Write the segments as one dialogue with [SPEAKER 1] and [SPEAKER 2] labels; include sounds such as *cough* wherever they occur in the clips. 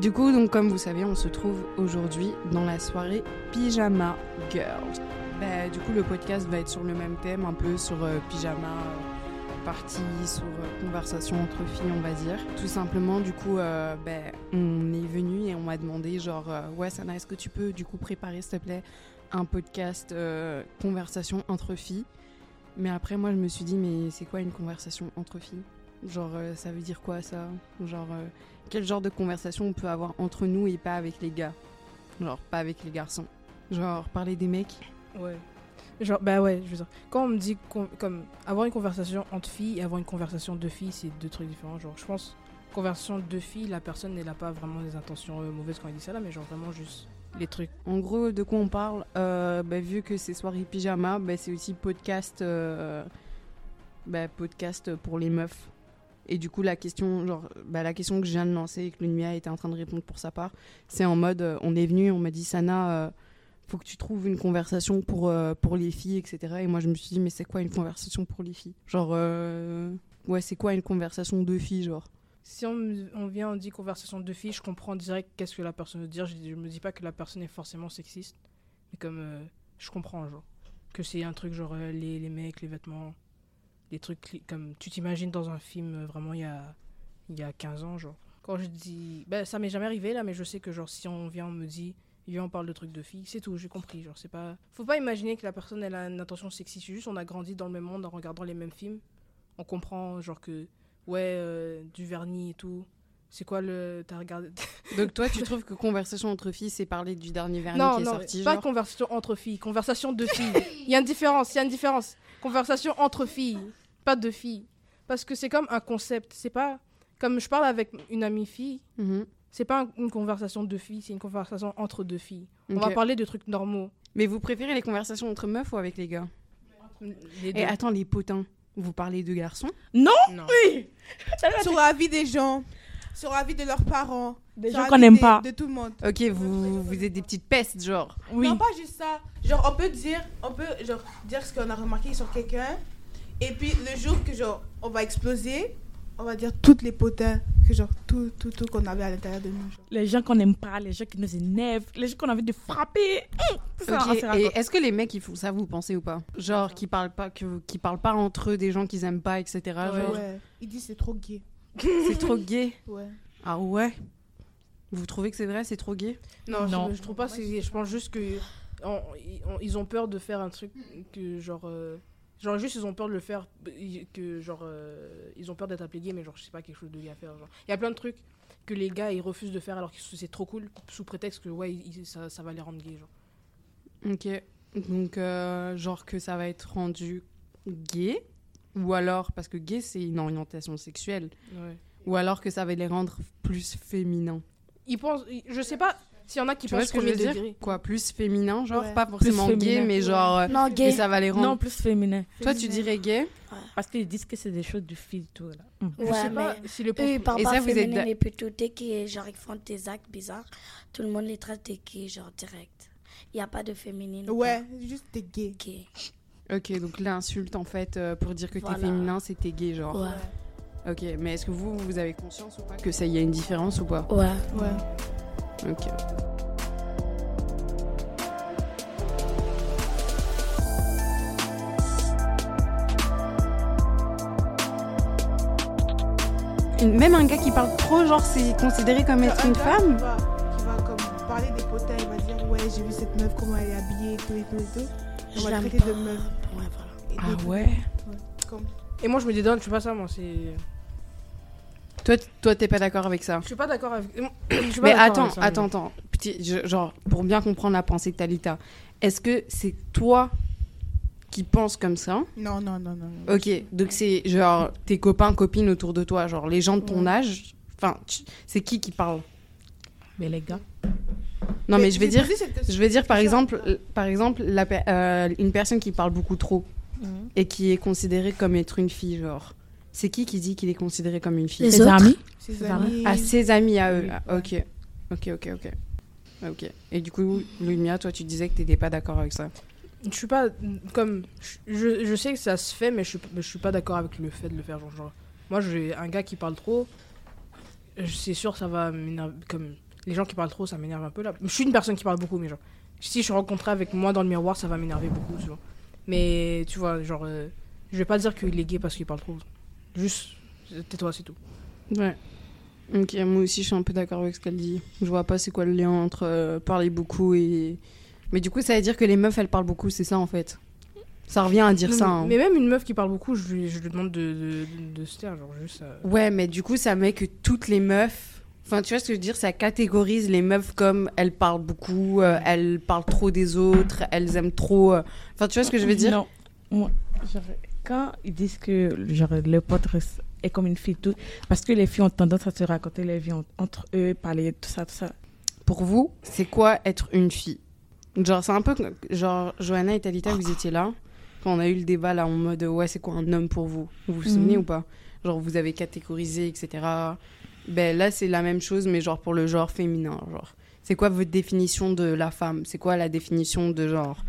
[SPEAKER 1] Du coup, donc comme vous savez, on se trouve aujourd'hui dans la soirée Pyjama Girls. Bah, du coup, le podcast va être sur le même thème, un peu sur euh, pyjama, euh, sur euh, conversation entre filles, on va dire. Tout simplement, du coup, euh, bah, on est venu et on m'a demandé, genre, ouais, Sana, est-ce que tu peux, du coup, préparer, s'il te plaît, un podcast conversation entre filles? Mais après, moi, je me suis dit, mais c'est quoi une conversation entre filles? Genre, euh, ça veut dire quoi ça? Genre, euh, quel genre de conversation on peut avoir entre nous et pas avec les gars? Genre, pas avec les garçons? Genre, parler des mecs?
[SPEAKER 2] Ouais. Genre, bah ouais, je veux dire. Quand on me dit comme avoir une conversation entre filles et avoir une conversation de filles, c'est deux trucs différents. Genre, je pense, conversation de filles, la personne elle a pas vraiment des intentions euh, mauvaises quand elle dit ça là, mais genre vraiment juste les trucs.
[SPEAKER 1] En gros, de quoi on parle? Euh, bah, Vu que c'est soirée pyjama, bah, c'est aussi podcast, euh, bah, podcast pour les meufs. Et du coup, la question, genre, bah, la question que je viens de lancer et que Lumia était en train de répondre pour sa part, c'est en mode, euh, on est venu, on m'a dit, Sana, euh, faut que tu trouves une conversation pour, euh, pour les filles, etc. Et moi, je me suis dit, mais c'est quoi une conversation pour les filles? Genre, euh, ouais, c'est quoi une conversation de filles, genre?
[SPEAKER 2] Si on, on vient, on dit conversation de filles, je comprends direct qu'est-ce que la personne veut dire. Je, je me dis pas que la personne est forcément sexiste, mais comme je comprends, genre, que c'est un truc genre les, les mecs, les vêtements, des trucs comme tu t'imagines dans un film euh, vraiment il y a, il y a 15 ans, genre. Quand je dis. Ben, ça m'est jamais arrivé là, mais je sais que genre si on vient, on me dit. Viens, on parle de trucs de filles, c'est tout, j'ai compris. Genre, c'est pas. Faut pas imaginer que la personne elle a une intention sexiste, c'est juste on a grandi dans le même monde en regardant les mêmes films. On comprend, genre, que ouais, euh, du vernis et tout. C'est quoi le. T'as regardé. *laughs*
[SPEAKER 1] Donc toi, tu trouves que conversation entre filles, c'est parler du dernier vernis
[SPEAKER 2] non,
[SPEAKER 1] qui est
[SPEAKER 2] non,
[SPEAKER 1] sorti,
[SPEAKER 2] pas
[SPEAKER 1] genre
[SPEAKER 2] conversation entre filles, conversation de filles. Il y a une différence, il y a une différence. Conversation entre filles, pas de filles. Parce que c'est comme un concept, c'est pas. Comme je parle avec une amie fille,
[SPEAKER 1] Mhm.
[SPEAKER 2] c'est pas un- une conversation de filles, c'est une conversation entre deux filles. On va parler de trucs normaux.
[SPEAKER 1] Mais vous préférez les conversations entre meufs ou avec les gars?
[SPEAKER 2] Les deux.
[SPEAKER 1] Et attends, les potins, vous parlez de garçons?
[SPEAKER 2] Non. *laughs*
[SPEAKER 3] sur la vie des gens, sur la vie de leurs parents,
[SPEAKER 4] Des gens qu'on n'aime pas.
[SPEAKER 3] de tout le monde.
[SPEAKER 1] Ok, vous, vous êtes des petites pestes, genre.
[SPEAKER 4] Oui.
[SPEAKER 3] Non, pas juste ça. Genre, on peut dire, on peut genre dire ce qu'on a remarqué sur quelqu'un, et puis le jour que genre on va exploser, on va dire toutes les potins que genre tout tout tout qu'on avait à l'intérieur de nous. genre.
[SPEAKER 4] Les gens qu'on n'aime pas, les gens qui nous énervent, les gens qu'on a envie de frapper. Hum, ça, se
[SPEAKER 1] Et est-ce que les mecs ils font ça, vous pensez ou pas? Genre, qui parlent pas, que, qui parlent pas entre eux des gens qu'ils aiment pas, etc. Genre,
[SPEAKER 3] Ouais. Il dit c'est trop gay.
[SPEAKER 1] c'est trop gay?
[SPEAKER 3] Ouais.
[SPEAKER 1] Ah ouais? Vous trouvez que c'est vrai, c'est trop gay?
[SPEAKER 2] Non,
[SPEAKER 4] Non.
[SPEAKER 2] Je, je trouve pas. c'est- Je pense juste que on- ils- on- ils ont peur de faire un truc que genre. euh, genre juste ils ont peur de le faire que genre euh, ils ont peur d'être appelés gay mais genre je sais pas quelque chose de gay à faire genre il y a plein de trucs que les gars ils refusent de faire alors que c'est trop cool sous prétexte que ouais ils- ça, ça va les rendre gays genre
[SPEAKER 1] Ok. Donc, euh, genre que ça va être rendu gay Ou alors, parce que gay c'est une orientation sexuelle.
[SPEAKER 2] ouais.
[SPEAKER 1] Ou alors que ça va les rendre plus féminins.
[SPEAKER 2] ils pensent je sais pas s'il y en a qui
[SPEAKER 1] Tu
[SPEAKER 2] pensent premier
[SPEAKER 1] dire
[SPEAKER 2] degré
[SPEAKER 1] Quoi, plus féminin, genre
[SPEAKER 3] Ouais.
[SPEAKER 1] pas forcément gay,
[SPEAKER 4] féminin.
[SPEAKER 1] mais genre. euh,
[SPEAKER 5] Non,
[SPEAKER 1] mais
[SPEAKER 5] gay.
[SPEAKER 1] ça va les rendre.
[SPEAKER 4] Non, plus féminin.
[SPEAKER 1] Toi, tu dirais gay
[SPEAKER 4] Parce qu'ils disent que c'est des choses de filles, tout là.
[SPEAKER 2] Je
[SPEAKER 5] Ouais,
[SPEAKER 2] sais pas
[SPEAKER 5] mais
[SPEAKER 2] si le
[SPEAKER 5] eux, ils parlent
[SPEAKER 1] Et
[SPEAKER 5] pas
[SPEAKER 1] ça, vous êtes
[SPEAKER 5] féminin, mais plutôt dès qu'ils genre, ils font des actes bizarres, tout le monde les traite de gays, genre direct. Il n'y a pas de féminine. ou
[SPEAKER 3] Ouais, juste t'es gay.
[SPEAKER 5] pas gay.
[SPEAKER 1] Ok, donc l'insulte en fait euh, pour dire que
[SPEAKER 5] Voilà.
[SPEAKER 1] t'es féminin, c'est t'es gay, genre.
[SPEAKER 5] Ouais.
[SPEAKER 1] Ok, mais est-ce que vous, vous avez conscience ou pas que ça y a une différence ou pas
[SPEAKER 5] Ouais.
[SPEAKER 3] Ouais.
[SPEAKER 1] Ok. Une- Même un gars qui parle trop, genre, c'est considéré comme être
[SPEAKER 3] Un
[SPEAKER 1] une
[SPEAKER 3] gars
[SPEAKER 1] femme
[SPEAKER 3] Qui va, qui va comme parler des potins, il va dire ouais j'ai vu cette meuf comment elle est habillée et tout et tout et tout. On va traiter
[SPEAKER 5] pas.
[SPEAKER 3] de meuf.
[SPEAKER 5] Ouais, voilà.
[SPEAKER 3] Et
[SPEAKER 1] Ah ouais
[SPEAKER 3] Comme
[SPEAKER 2] et moi je me dédonne je suis pas ça moi c'est
[SPEAKER 1] Toi, toi, t'es pas d'accord avec ça
[SPEAKER 2] je suis pas d'accord avec *clears throat* je
[SPEAKER 1] Mais attends,
[SPEAKER 2] avec ça,
[SPEAKER 1] attends, attends. Petit, je- genre, pour bien comprendre la pensée de Talita, est-ce que c'est toi qui penses comme ça?
[SPEAKER 3] Non non non non. non.
[SPEAKER 1] Ok, donc c'est genre tes copains, copines autour de toi, genre les gens de ton
[SPEAKER 3] Ouais.
[SPEAKER 1] âge. Enfin, c'est qui qui parle?
[SPEAKER 4] Mais les gars.
[SPEAKER 1] Non, mais, je vais dire, je vais dire par exemple, euh, par exemple, la euh, une personne qui parle beaucoup trop
[SPEAKER 3] Mhm.
[SPEAKER 1] et qui est considérée comme être une fille, genre. C'est qui qui dit qu'il est considéré comme une fille
[SPEAKER 5] Les autres
[SPEAKER 4] amis
[SPEAKER 3] Ses amis.
[SPEAKER 1] À ses amis à eux. Ah, ok, ok, ok, ok. Ok. Et du coup, Lumia, toi, tu disais que t'étais pas d'accord avec ça.
[SPEAKER 2] je suis pas comme je, je sais que ça se fait mais je suis mais je suis pas d'accord avec le fait de le faire genre, genre, moi j'ai un gars qui parle trop je- c'est sûr ça va m'énerver comme les gens qui parlent trop, ça m'énerve un peu là. Je suis une personne qui parle beaucoup, mais genre, si je suis rencontrée avec moi dans le miroir, ça va m'énerver beaucoup, tu vois. Mais tu vois, genre, euh, je vais pas dire qu'il est gay parce qu'il parle trop. Juste, tais-toi, c'est tout.
[SPEAKER 1] Ouais. Ok, moi aussi je suis un peu d'accord avec ce qu'elle dit. Je vois pas c'est quoi le lien entre euh, parler beaucoup et. Mais du coup, ça veut dire que les meufs elles parlent beaucoup, c'est ça en fait? Ça revient à dire
[SPEAKER 2] Non,
[SPEAKER 1] ça.
[SPEAKER 2] mais-
[SPEAKER 1] hein.
[SPEAKER 2] Mais même une meuf qui parle beaucoup, je lui, je lui demande de, de, de se taire, genre, juste. euh,
[SPEAKER 1] Ouais, mais du coup, ça met que toutes les meufs. Enfin, tu vois ce que je veux dire Ça catégorise les meufs comme elles parlent beaucoup, euh, elles parlent trop des autres, elles aiment trop. euh, Enfin, tu vois ce que je veux dire?
[SPEAKER 4] Non. Moi, quand ils disent que genre, le pote est comme une fille, tout, parce que les filles ont tendance à se raconter les vies en- entre eux, parler tout ça, tout ça.
[SPEAKER 1] Pour vous, c'est quoi être une fille? Genre, c'est un peu. Genre, Johanna et Talita, vous étiez là quand on a eu le débat là en mode ouais, c'est quoi un homme pour vous? Vous vous souvenez
[SPEAKER 4] Mhm.
[SPEAKER 1] ou pas? Genre, vous avez catégorisé, etc. Ben là, c'est la même chose, mais genre pour le genre féminin. Genre, c'est quoi votre définition de la femme? C'est quoi la définition de genre?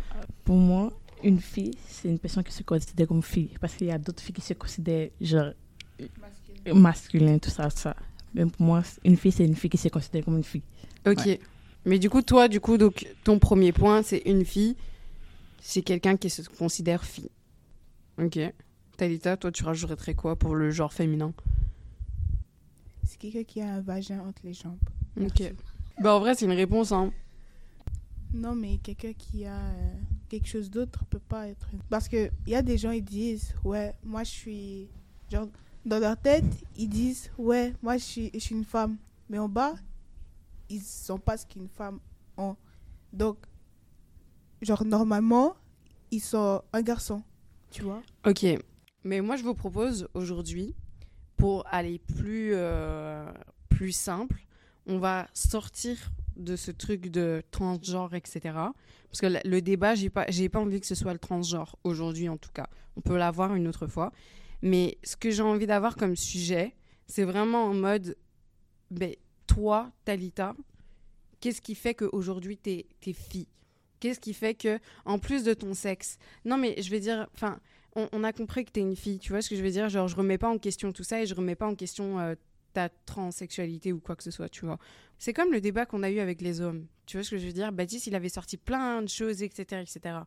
[SPEAKER 4] Pour moi, une fille, c'est une personne qui se considère comme fille, parce qu'il y a d'autres filles qui se considèrent genre masculin, tout ça, ça. Mais pour moi, une fille, c'est une fille qui se considère comme une fille.
[SPEAKER 1] Ok. Mais du coup, toi, du coup, donc, ton premier point, c'est une fille. C'est quelqu'un qui se considère fille. Ok. Talita, toi, tu rajouterais quoi pour le genre féminin?
[SPEAKER 3] C'est quelqu'un qui a un vagin entre les jambes.
[SPEAKER 1] Ok. Bah, en vrai, c'est une réponse, hein.
[SPEAKER 3] Non, mais quelqu'un qui a euh, quelque chose d'autre peut pas être. Parce que il y a des gens, ils disent, ouais, moi je suis. Genre, dans leur tête, ils disent, ouais, moi je suis, je suis une femme. Mais en bas, ils sont pas ce qu'une femme ont. Donc, genre, normalement, ils sont un garçon. Tu vois
[SPEAKER 1] Ok. Mais moi, je vous propose aujourd'hui, pour aller plus, euh, plus simple, on va sortir de ce truc de transgenre, etc. Parce que le- débat, j'ai pas, j'ai pas envie que ce soit le transgenre, aujourd'hui en tout cas. On peut l'avoir une autre fois. Mais ce que j'ai envie d'avoir comme sujet, c'est vraiment en mode, ben, toi, Talita, qu'est-ce qui fait qu'aujourd'hui, t'es es fille? Qu'est-ce qui fait que, en plus de ton sexe, non mais je vais dire, enfin, on, on a compris que t'es une fille, tu vois ce que je veux dire? Genre, je remets pas en question tout ça et je remets pas en question euh, ta transsexualité ou quoi que ce soit, tu vois. C'est comme le débat qu'on a eu avec les hommes, tu vois ce que je veux dire? Baptiste, il avait sorti plein de choses, etc., etc.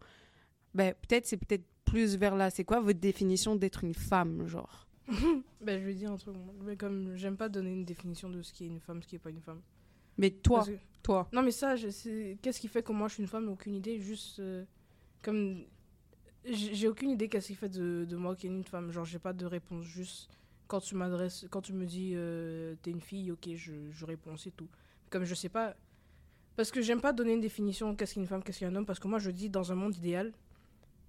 [SPEAKER 1] Ben, peut-être, c'est peut-être plus vers là. C'est quoi votre définition d'être une femme, genre? *laughs*
[SPEAKER 2] Ben, je vais dire un truc. Mais comme j'aime pas donner une définition de ce qui est une femme, ce qui est pas une femme.
[SPEAKER 1] Mais toi,
[SPEAKER 2] que-
[SPEAKER 1] toi.
[SPEAKER 2] Non, mais ça, je- c'est- qu'est-ce qui fait que moi je suis une femme? Aucune idée. Juste euh, comme j'ai j'ai aucune idée qu'est-ce qui fait de, de moi qui est une femme. Genre, j'ai pas de réponse. Juste quand tu m'adresses, quand tu me dis euh, t'es une fille, ok, je, je réponds, c'est tout. Comme je sais pas. Parce que j'aime pas donner une définition qu'est-ce qu'une femme, qu'est-ce qu'un homme. Parce que moi, je dis dans un monde idéal,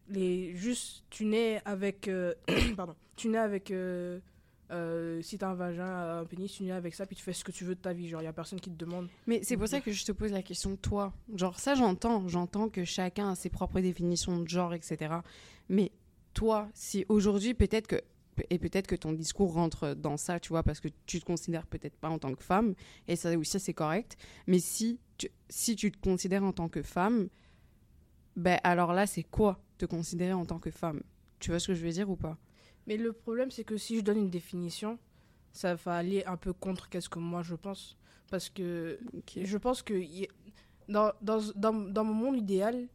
[SPEAKER 2] les juste tu nais avec. euh, *clears throat* pardon. Tu nais avec. euh, euh, si t'as un vagin, un pénis, tu nais avec ça, puis tu fais ce que tu veux de ta vie. Genre, y a personne qui te demande.
[SPEAKER 1] Mais c'est pour ça que je te pose la question, toi. Genre, ça, j'entends. J'entends que chacun a ses propres définitions de genre, etc. Mais toi, si aujourd'hui, peut-être que. Et peut-être que ton discours rentre dans ça, tu vois, parce que tu te considères peut-être pas en tant que femme, et ça aussi, c'est correct. Mais si tu, si tu te considères en tant que femme, ben alors là, c'est quoi te considérer en tant que femme? Tu vois ce que je veux dire ou pas?
[SPEAKER 2] Mais le problème, c'est que si je donne une définition, ça va aller un peu contre qu'est-ce que moi je pense. Parce que je pense que y- dans, dans, dans, dans mon monde idéal,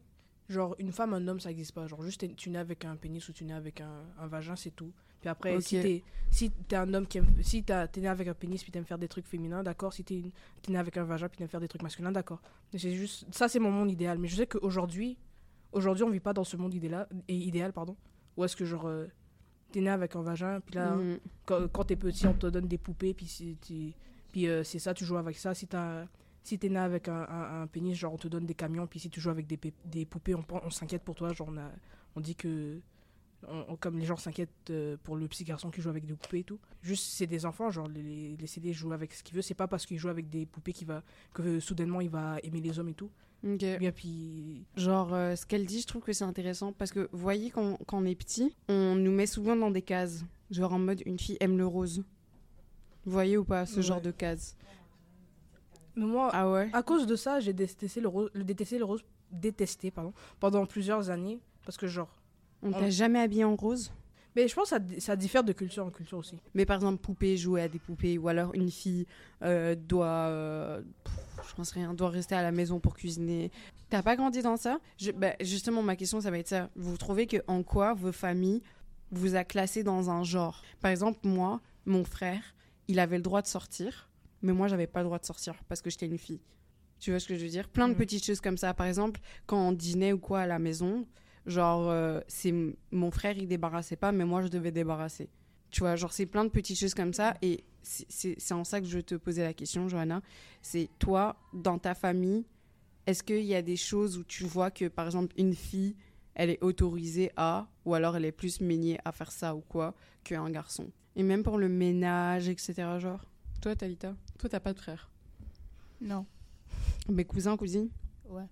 [SPEAKER 2] genre une femme, un homme, ça n'existe pas. Genre juste tu nais avec un pénis ou tu nais avec un, un vagin, c'est tout. Puis après, si t'es si un homme qui aime, si t'es né avec un pénis puis t'aimes faire des trucs féminins, d'accord. Si t'es né avec un vagin puis t'aimes faire des trucs masculins, d'accord. C'est juste ça, c'est mon monde idéal. Mais je sais qu'aujourd'hui, aujourd'hui, on vit pas dans ce monde idéal, et idéal pardon. Où est-ce que genre euh, t'es né avec un vagin puis là
[SPEAKER 1] Mm.
[SPEAKER 2] quand, quand t'es petit, on te donne des poupées, puis puis, euh, c'est ça, tu joues avec ça. Si t'as si t'es né avec un, un- un pénis, genre on te donne des camions, puis si tu joues avec des, pé- des poupées, on, on s'inquiète pour toi. Genre on, a, on dit que. On- on- comme les gens s'inquiètent euh, pour le petit garçon qui joue avec des poupées et tout. Juste, c'est des enfants, genre les, les les jouer avec ce qu'il veut. C'est pas parce qu'il joue avec des poupées qu'il va, que euh, soudainement il va aimer les hommes et tout.
[SPEAKER 1] Ok.
[SPEAKER 2] Bien, puis.
[SPEAKER 1] Genre, euh, ce qu'elle dit, je trouve que c'est intéressant parce que, vous voyez, quand, quand on est petit, on nous met souvent dans des cases. Genre en mode, une fille aime le rose. Vous voyez ou pas, ce
[SPEAKER 2] Ouais.
[SPEAKER 1] genre de cases
[SPEAKER 2] Mais moi,
[SPEAKER 1] Ah ouais?
[SPEAKER 2] À cause de ça, j'ai détesté le rose, le détesté le rose, détesté pardon, pendant plusieurs années parce que genre.
[SPEAKER 1] On t'a jamais habillé en rose?
[SPEAKER 2] Mais je pense que ça, ça diffère de culture en culture aussi.
[SPEAKER 1] Mais par exemple, poupée, jouer à des poupées, ou alors une fille euh, doit, euh, pff, je pense rien, doit rester à la maison pour cuisiner. T'as pas grandi dans ça? Je- bah, Justement, ma question, ça va être ça. Vous trouvez que en quoi vos familles vous a classé dans un genre? Par exemple, moi, mon frère, il avait le droit de sortir, mais moi, j'avais pas le droit de sortir parce que j'étais une fille. Tu vois ce que je veux dire? Plein de
[SPEAKER 2] Mhm.
[SPEAKER 1] petites choses comme ça. Par exemple, quand on dînait ou quoi à la maison, genre, euh, c'est mon frère, il débarrassait pas, mais moi, je devais débarrasser. Tu vois, genre, c'est plein de petites choses comme ça. Et c'est- en ça que je te posais la question, Johanna. C'est toi, dans ta famille, est-ce qu'il y a des choses où tu vois que, par exemple, une fille, elle est autorisée à, ou alors elle est plus méniée à faire ça ou quoi, qu'un garçon? Et même pour le ménage, etc. Genre, toi, Talita, toi, t'as pas de frère?
[SPEAKER 3] Non.
[SPEAKER 1] Mes cousins, cousines?
[SPEAKER 3] Ouais.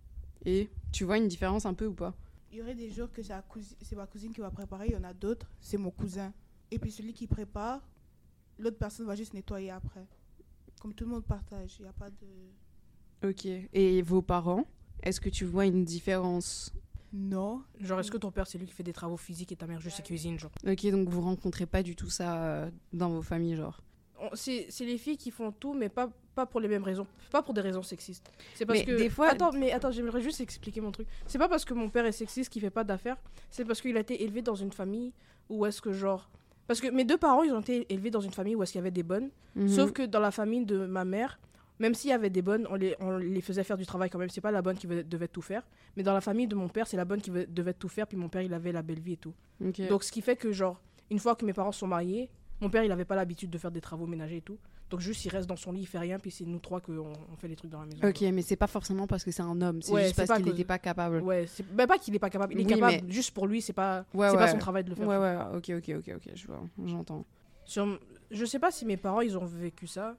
[SPEAKER 1] Et tu vois une différence un peu ou pas?
[SPEAKER 3] Il y aurait des jours que c'est ma cousine qui va préparer, il y en a d'autres, c'est mon cousin. Et puis celui qui prépare, l'autre personne va juste nettoyer après. Comme tout le monde partage, il n'y a pas de...
[SPEAKER 1] Ok. Et vos parents, est-ce que tu vois une différence?
[SPEAKER 3] Non.
[SPEAKER 2] Genre, est-ce que ton père, c'est lui qui fait des travaux physiques et ta mère juste cuisine, genre?
[SPEAKER 1] Ok, donc vous rencontrez pas du tout ça euh, dans vos familles, genre?
[SPEAKER 2] C'est les filles qui font tout, mais pas, pas pour les mêmes raisons. Pas pour des raisons sexistes. C'est parce
[SPEAKER 1] Mais
[SPEAKER 2] que.
[SPEAKER 1] des fois-
[SPEAKER 2] Attends, mais attends, j'aimerais juste expliquer mon truc. C'est pas parce que mon père est sexiste qu'il fait pas d'affaires. C'est parce qu'il a été élevé dans une famille où est-ce que, genre. Parce que mes deux parents, ils ont été élevés dans une famille où est-ce qu'il y avait des bonnes.
[SPEAKER 1] Mhm.
[SPEAKER 2] Sauf que dans la famille de ma mère, même s'il y avait des bonnes, on les, on les faisait faire du travail quand même. C'est pas la bonne qui devait tout faire. Mais dans la famille de mon père, c'est la bonne qui devait tout faire. Puis mon père, il avait la belle vie et tout. Donc, ce qui fait que, genre, une fois que mes parents sont mariés, mon père, il avait pas l'habitude de faire des travaux ménagers et tout. Donc, juste, il reste dans son lit, il fait rien, puis c'est nous trois qu'on on fait les trucs dans la maison.
[SPEAKER 1] Ok, mais c'est pas forcément parce que c'est un homme, c'est
[SPEAKER 2] Ouais,
[SPEAKER 1] juste parce qu'il
[SPEAKER 2] que-
[SPEAKER 1] n'était pas capable.
[SPEAKER 2] Ouais, c'est ben, pas qu'il est pas capable, il est
[SPEAKER 1] Oui,
[SPEAKER 2] capable
[SPEAKER 1] mais-
[SPEAKER 2] juste pour lui, c'est pas,
[SPEAKER 1] Ouais,
[SPEAKER 2] c'est pas
[SPEAKER 1] ouais.
[SPEAKER 2] son travail de le faire.
[SPEAKER 1] Ouais, ouais, ok, ok, ok, ok, je vois, j'entends.
[SPEAKER 2] Sur- je sais pas si mes parents, ils ont vécu ça.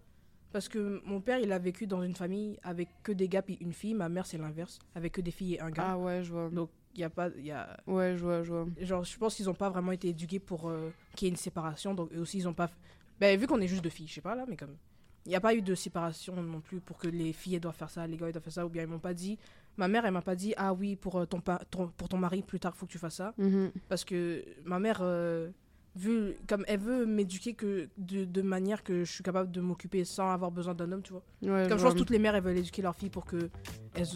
[SPEAKER 2] Parce que mon père, il a vécu dans une famille avec que des gars puis une fille. Ma mère, c'est l'inverse, avec que des filles et un gars.
[SPEAKER 1] Ah ouais, je vois.
[SPEAKER 2] Donc, il y a pas. Y a...
[SPEAKER 1] Ouais, je vois, je vois.
[SPEAKER 2] Genre, je pense qu'ils ont pas vraiment été éduqués pour euh, qu'il y ait une séparation. Donc, eux aussi, ils ont pas. Ben, vu qu'on est juste deux filles, je sais pas là, mais comme. Il n'y a pas eu de séparation non plus pour que les filles doivent faire ça, les gars ils doivent faire ça. Ou bien ils m'ont pas dit. Ma mère, elle m'a pas dit, ah oui, pour, euh, ton, pa- ton- pour ton mari, plus tard, faut que tu fasses ça.
[SPEAKER 1] Mhm.
[SPEAKER 2] Parce que ma mère, euh, vu, comme elle veut m'éduquer que de, de manière que je suis capable de m'occuper sans avoir besoin d'un homme, tu vois.
[SPEAKER 1] Ouais,
[SPEAKER 2] Comme je pense que toutes les mères, elles veulent éduquer leurs filles pour qu'elles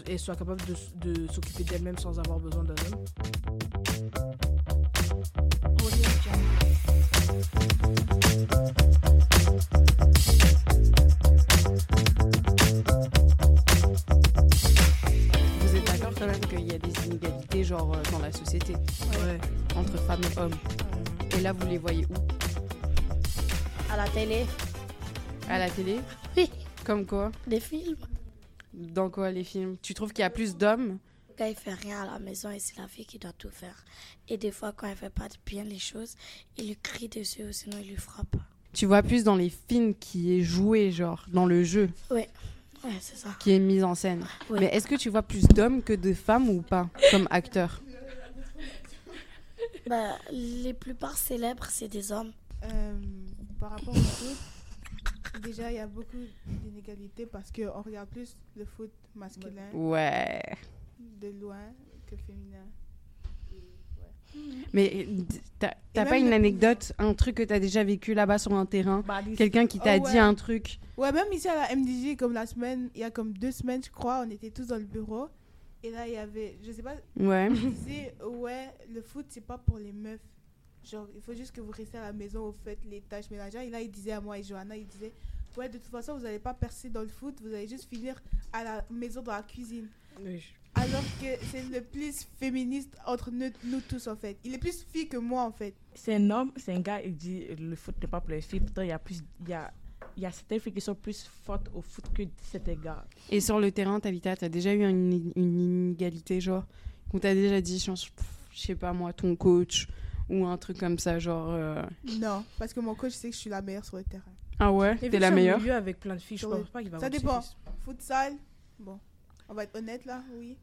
[SPEAKER 2] elles soient capables de, de s'occuper d'elles-mêmes sans avoir besoin d'un homme.
[SPEAKER 1] Vous êtes d'accord quand même qu'il y a des inégalités, genre, euh, dans la société,
[SPEAKER 2] Ouais.
[SPEAKER 1] entre femmes et hommes? Et là, vous les voyez où
[SPEAKER 5] À la télé,
[SPEAKER 1] À la télé
[SPEAKER 5] Oui.
[SPEAKER 1] Comme quoi
[SPEAKER 5] des films.
[SPEAKER 1] Dans quoi les films? Tu trouves qu'il y a plus d'hommes?
[SPEAKER 5] Le gars, il fait rien à la maison et c'est la fille qui doit tout faire. Et des fois, quand elle fait pas bien les choses, il lui crie dessus ou sinon il lui frappe.
[SPEAKER 1] Tu vois plus dans les films qui est joué, genre, dans le jeu,
[SPEAKER 5] Ouais, c'est ça.
[SPEAKER 1] qui est mis en scène.
[SPEAKER 5] Ouais.
[SPEAKER 1] Mais est-ce que tu vois plus d'hommes que de femmes ou pas, comme acteurs?
[SPEAKER 5] Bah, les plupart célèbres, c'est des hommes.
[SPEAKER 3] Euh, par rapport au foot, déjà, il y a beaucoup d'inégalités parce qu'on regarde plus le foot masculin
[SPEAKER 1] Ouais.
[SPEAKER 3] de loin que féminin.
[SPEAKER 1] Mais t'as pas une
[SPEAKER 3] le-
[SPEAKER 1] anecdote, un truc que t'as déjà vécu là-bas sur un terrain? Quelqu'un qui t'a
[SPEAKER 3] Oh,
[SPEAKER 1] dit
[SPEAKER 3] ouais.
[SPEAKER 1] un truc?
[SPEAKER 3] Ouais, même ici à la MDJ, comme la semaine, il y a comme deux semaines, je crois, on était tous dans le bureau. Et là, il y avait, je sais pas,
[SPEAKER 1] Ouais.
[SPEAKER 3] il disait, ouais, le foot, c'est pas pour les meufs. Genre, il faut juste que vous restez à la maison, vous faites les tâches ménagères. Et là, il disait à moi et Johanna, il disait, ouais, de toute façon, vous n'allez pas percer dans le foot, vous allez juste finir à la maison dans la cuisine. Alors que c'est le plus féministe entre nous, nous tous, en fait. Il est plus fille que moi, en fait.
[SPEAKER 4] C'est un homme, c'est un gars, il dit le foot n'est pas pour les filles. Pourtant, il y a plus, il y a, il y a certaines filles qui sont plus fortes au foot que certains gars.
[SPEAKER 1] Et sur le terrain, Talita, t'as déjà eu une, une inégalité, genre Où t'as déjà dit, je sais pas moi, ton coach ou un truc comme ça, genre. euh,
[SPEAKER 3] Non, parce que mon coach sait que je suis la meilleure sur le terrain.
[SPEAKER 1] Ah ouais? T'es la meilleure?
[SPEAKER 2] milieu avec plein de filles, je pense pas qu'il va
[SPEAKER 3] Ça dépend. Futsal, bon, on va être honnête là, oui.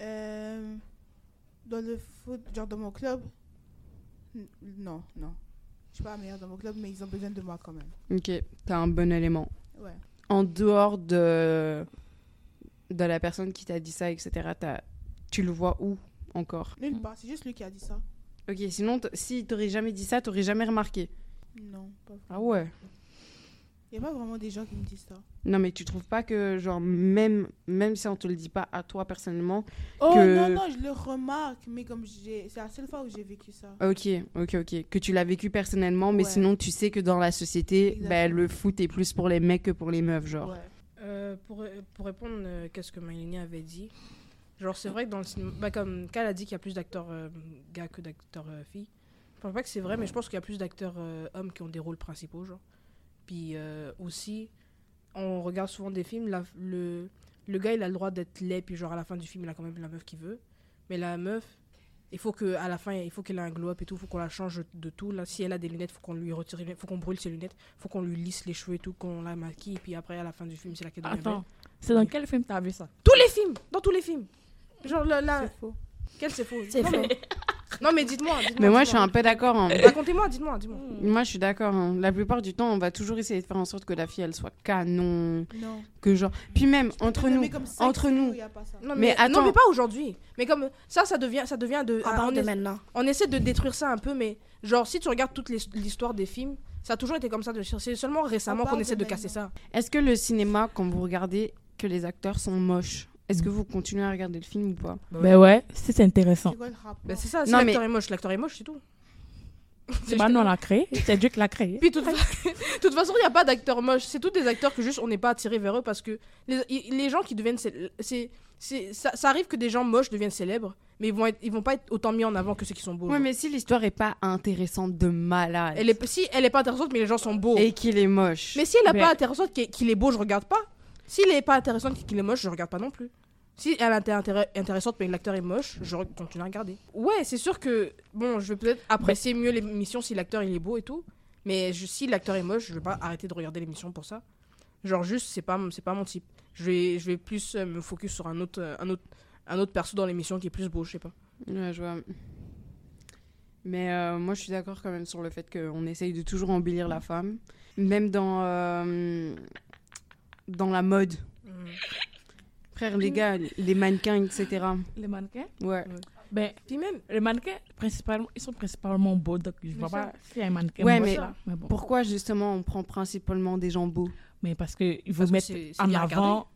[SPEAKER 3] Euh, dans le foot, genre dans mon club, non, non. Je suis pas la meilleure dans mon club, mais ils ont besoin de moi quand même.
[SPEAKER 1] Ok, t'as un bon élément.
[SPEAKER 3] Ouais.
[SPEAKER 1] En dehors de, de la personne qui t'a dit ça, etc., tu le vois où encore?
[SPEAKER 3] Nulle part, c'est juste lui qui a dit ça.
[SPEAKER 1] Ok, sinon, si t'aurais jamais dit ça, t'aurais jamais remarqué.
[SPEAKER 3] Non, pas
[SPEAKER 1] Ah ouais
[SPEAKER 3] Il n'y a pas vraiment des gens qui me disent ça.
[SPEAKER 1] Non, mais tu trouves pas que, genre, même, même si on te le dit pas à toi personnellement,
[SPEAKER 3] Oh
[SPEAKER 1] Que-
[SPEAKER 3] non, non, je le remarque, mais comme j'ai. C'est la seule fois où j'ai vécu ça.
[SPEAKER 1] ok, ok, ok, que tu l'as vécu personnellement, mais
[SPEAKER 3] Ouais.
[SPEAKER 1] sinon tu sais que dans la société, ben, le foot est plus pour les mecs que pour les meufs, genre.
[SPEAKER 3] Ouais.
[SPEAKER 2] Euh, pour, pour répondre euh, qu'est-ce que Maïlini avait dit, genre c'est vrai que dans le cinéma, bah, comme Cal a dit qu'il y a plus d'acteurs euh, gars que d'acteurs euh, filles. Je pense pas que c'est vrai, mais je pense qu'il y a plus d'acteurs euh, hommes qui ont des rôles principaux, genre. Puis euh, aussi, on regarde souvent des films, la- le, le gars il a le droit d'être laid, puis genre à la fin du film il a quand même la meuf qu'il veut. Mais la meuf, il faut que à la fin il faut qu'elle ait un glow up et tout, faut qu'on la change de tout. Là, si elle a des lunettes, faut qu'on lui retire les lunettes, faut qu'on brûle ses lunettes, faut qu'on lui lisse les cheveux et tout, qu'on la maquille, puis après à la fin du film c'est qu'elle devient belle.
[SPEAKER 4] Attends, c'est dans quel film t'as vu ça?
[SPEAKER 2] Tous les films Dans tous les films Genre là, là
[SPEAKER 3] C'est faux.
[SPEAKER 2] quel c'est faux?
[SPEAKER 5] C'est faux.
[SPEAKER 2] Non mais dites-moi,
[SPEAKER 1] Mais moi, je suis
[SPEAKER 2] dites-moi.
[SPEAKER 1] un peu d'accord. hein.
[SPEAKER 2] Racontez-moi, dites-moi, dites-moi.
[SPEAKER 1] Moi, je suis d'accord. hein. La plupart du temps, on va toujours essayer de faire en sorte que la fille, elle soit canon,
[SPEAKER 3] Non.
[SPEAKER 1] que genre. Puis même entre nous, entre nous.
[SPEAKER 3] où il y a pas ça.
[SPEAKER 2] Non
[SPEAKER 1] Mais
[SPEAKER 2] mais,
[SPEAKER 1] attends.
[SPEAKER 2] non mais pas aujourd'hui. Mais comme ça, ça devient, ça devient de.
[SPEAKER 5] À
[SPEAKER 2] ah,
[SPEAKER 5] part
[SPEAKER 2] on,
[SPEAKER 5] de maintenant.
[SPEAKER 2] on essaie de détruire ça un peu, mais genre si tu regardes toute l'histoire des films, ça a toujours été comme ça. de- C'est seulement récemment
[SPEAKER 3] On
[SPEAKER 2] qu'on essaie
[SPEAKER 3] de
[SPEAKER 2] de casser ça.
[SPEAKER 1] Est-ce que le cinéma, quand vous regardez que les acteurs sont moches, est-ce que vous continuez à regarder le film ou pas
[SPEAKER 4] Ben ouais, si c'est intéressant.
[SPEAKER 2] Ben, c'est ça. Si
[SPEAKER 1] Non,
[SPEAKER 2] l'acteur est moche, l'acteur est moche, c'est tout.
[SPEAKER 4] C'est pas nous on l'a créé, c'est Dieu qui l'a créé.
[SPEAKER 2] Puis, de toute, fa- *laughs* de toute façon, il n'y a pas d'acteurs moches. C'est tous des acteurs que juste on n'est pas attiré vers eux parce que les, i- les gens qui deviennent. C'est, c'est, ça, ça arrive que des gens moches deviennent célèbres, mais ils vont, être, ils vont pas être autant mis en avant que ceux qui sont beaux.
[SPEAKER 1] Ouais,
[SPEAKER 2] genre.
[SPEAKER 1] mais si l'histoire est pas intéressante de malade
[SPEAKER 2] elle est, si elle est pas intéressante, mais les gens sont beaux.
[SPEAKER 1] et qu'il est moche.
[SPEAKER 2] Mais si elle est
[SPEAKER 4] Mais-
[SPEAKER 2] pas intéressante, qu'il qu'il est beau, je regarde pas. S'il est pas intéressant, qu'il est moche, je regarde pas non plus. Si elle est intér- intéressante, mais l'acteur est moche, je continue à regarder. Ouais, c'est sûr que bon, je vais peut-être apprécier mieux l'émission si l'acteur il est beau et tout. Mais si l'acteur est moche, je vais pas arrêter de regarder l'émission pour ça. Genre juste, c'est pas, c'est pas mon type. Je vais, je vais plus euh, me focus sur un autre, un autre, un autre perso dans l'émission qui est plus beau, je sais pas.
[SPEAKER 1] Ouais, je vois. Mais euh, moi, je suis d'accord quand même sur le fait qu'on essaye de toujours embellir la femme. Même dans, euh, dans la mode. Frère, les gars, les mannequins, etc.
[SPEAKER 4] Les mannequins?
[SPEAKER 1] Ouais.
[SPEAKER 4] Ben,
[SPEAKER 2] Puis même,
[SPEAKER 4] les mannequins, principalement, ils sont principalement beaux, donc je vois pas s'il y a un mannequin
[SPEAKER 1] Ouais, mais
[SPEAKER 4] là. Mais bon.
[SPEAKER 1] Pourquoi justement on prend principalement des gens beaux?
[SPEAKER 4] Mais parce qu'il faut
[SPEAKER 2] que
[SPEAKER 4] mettre en avant,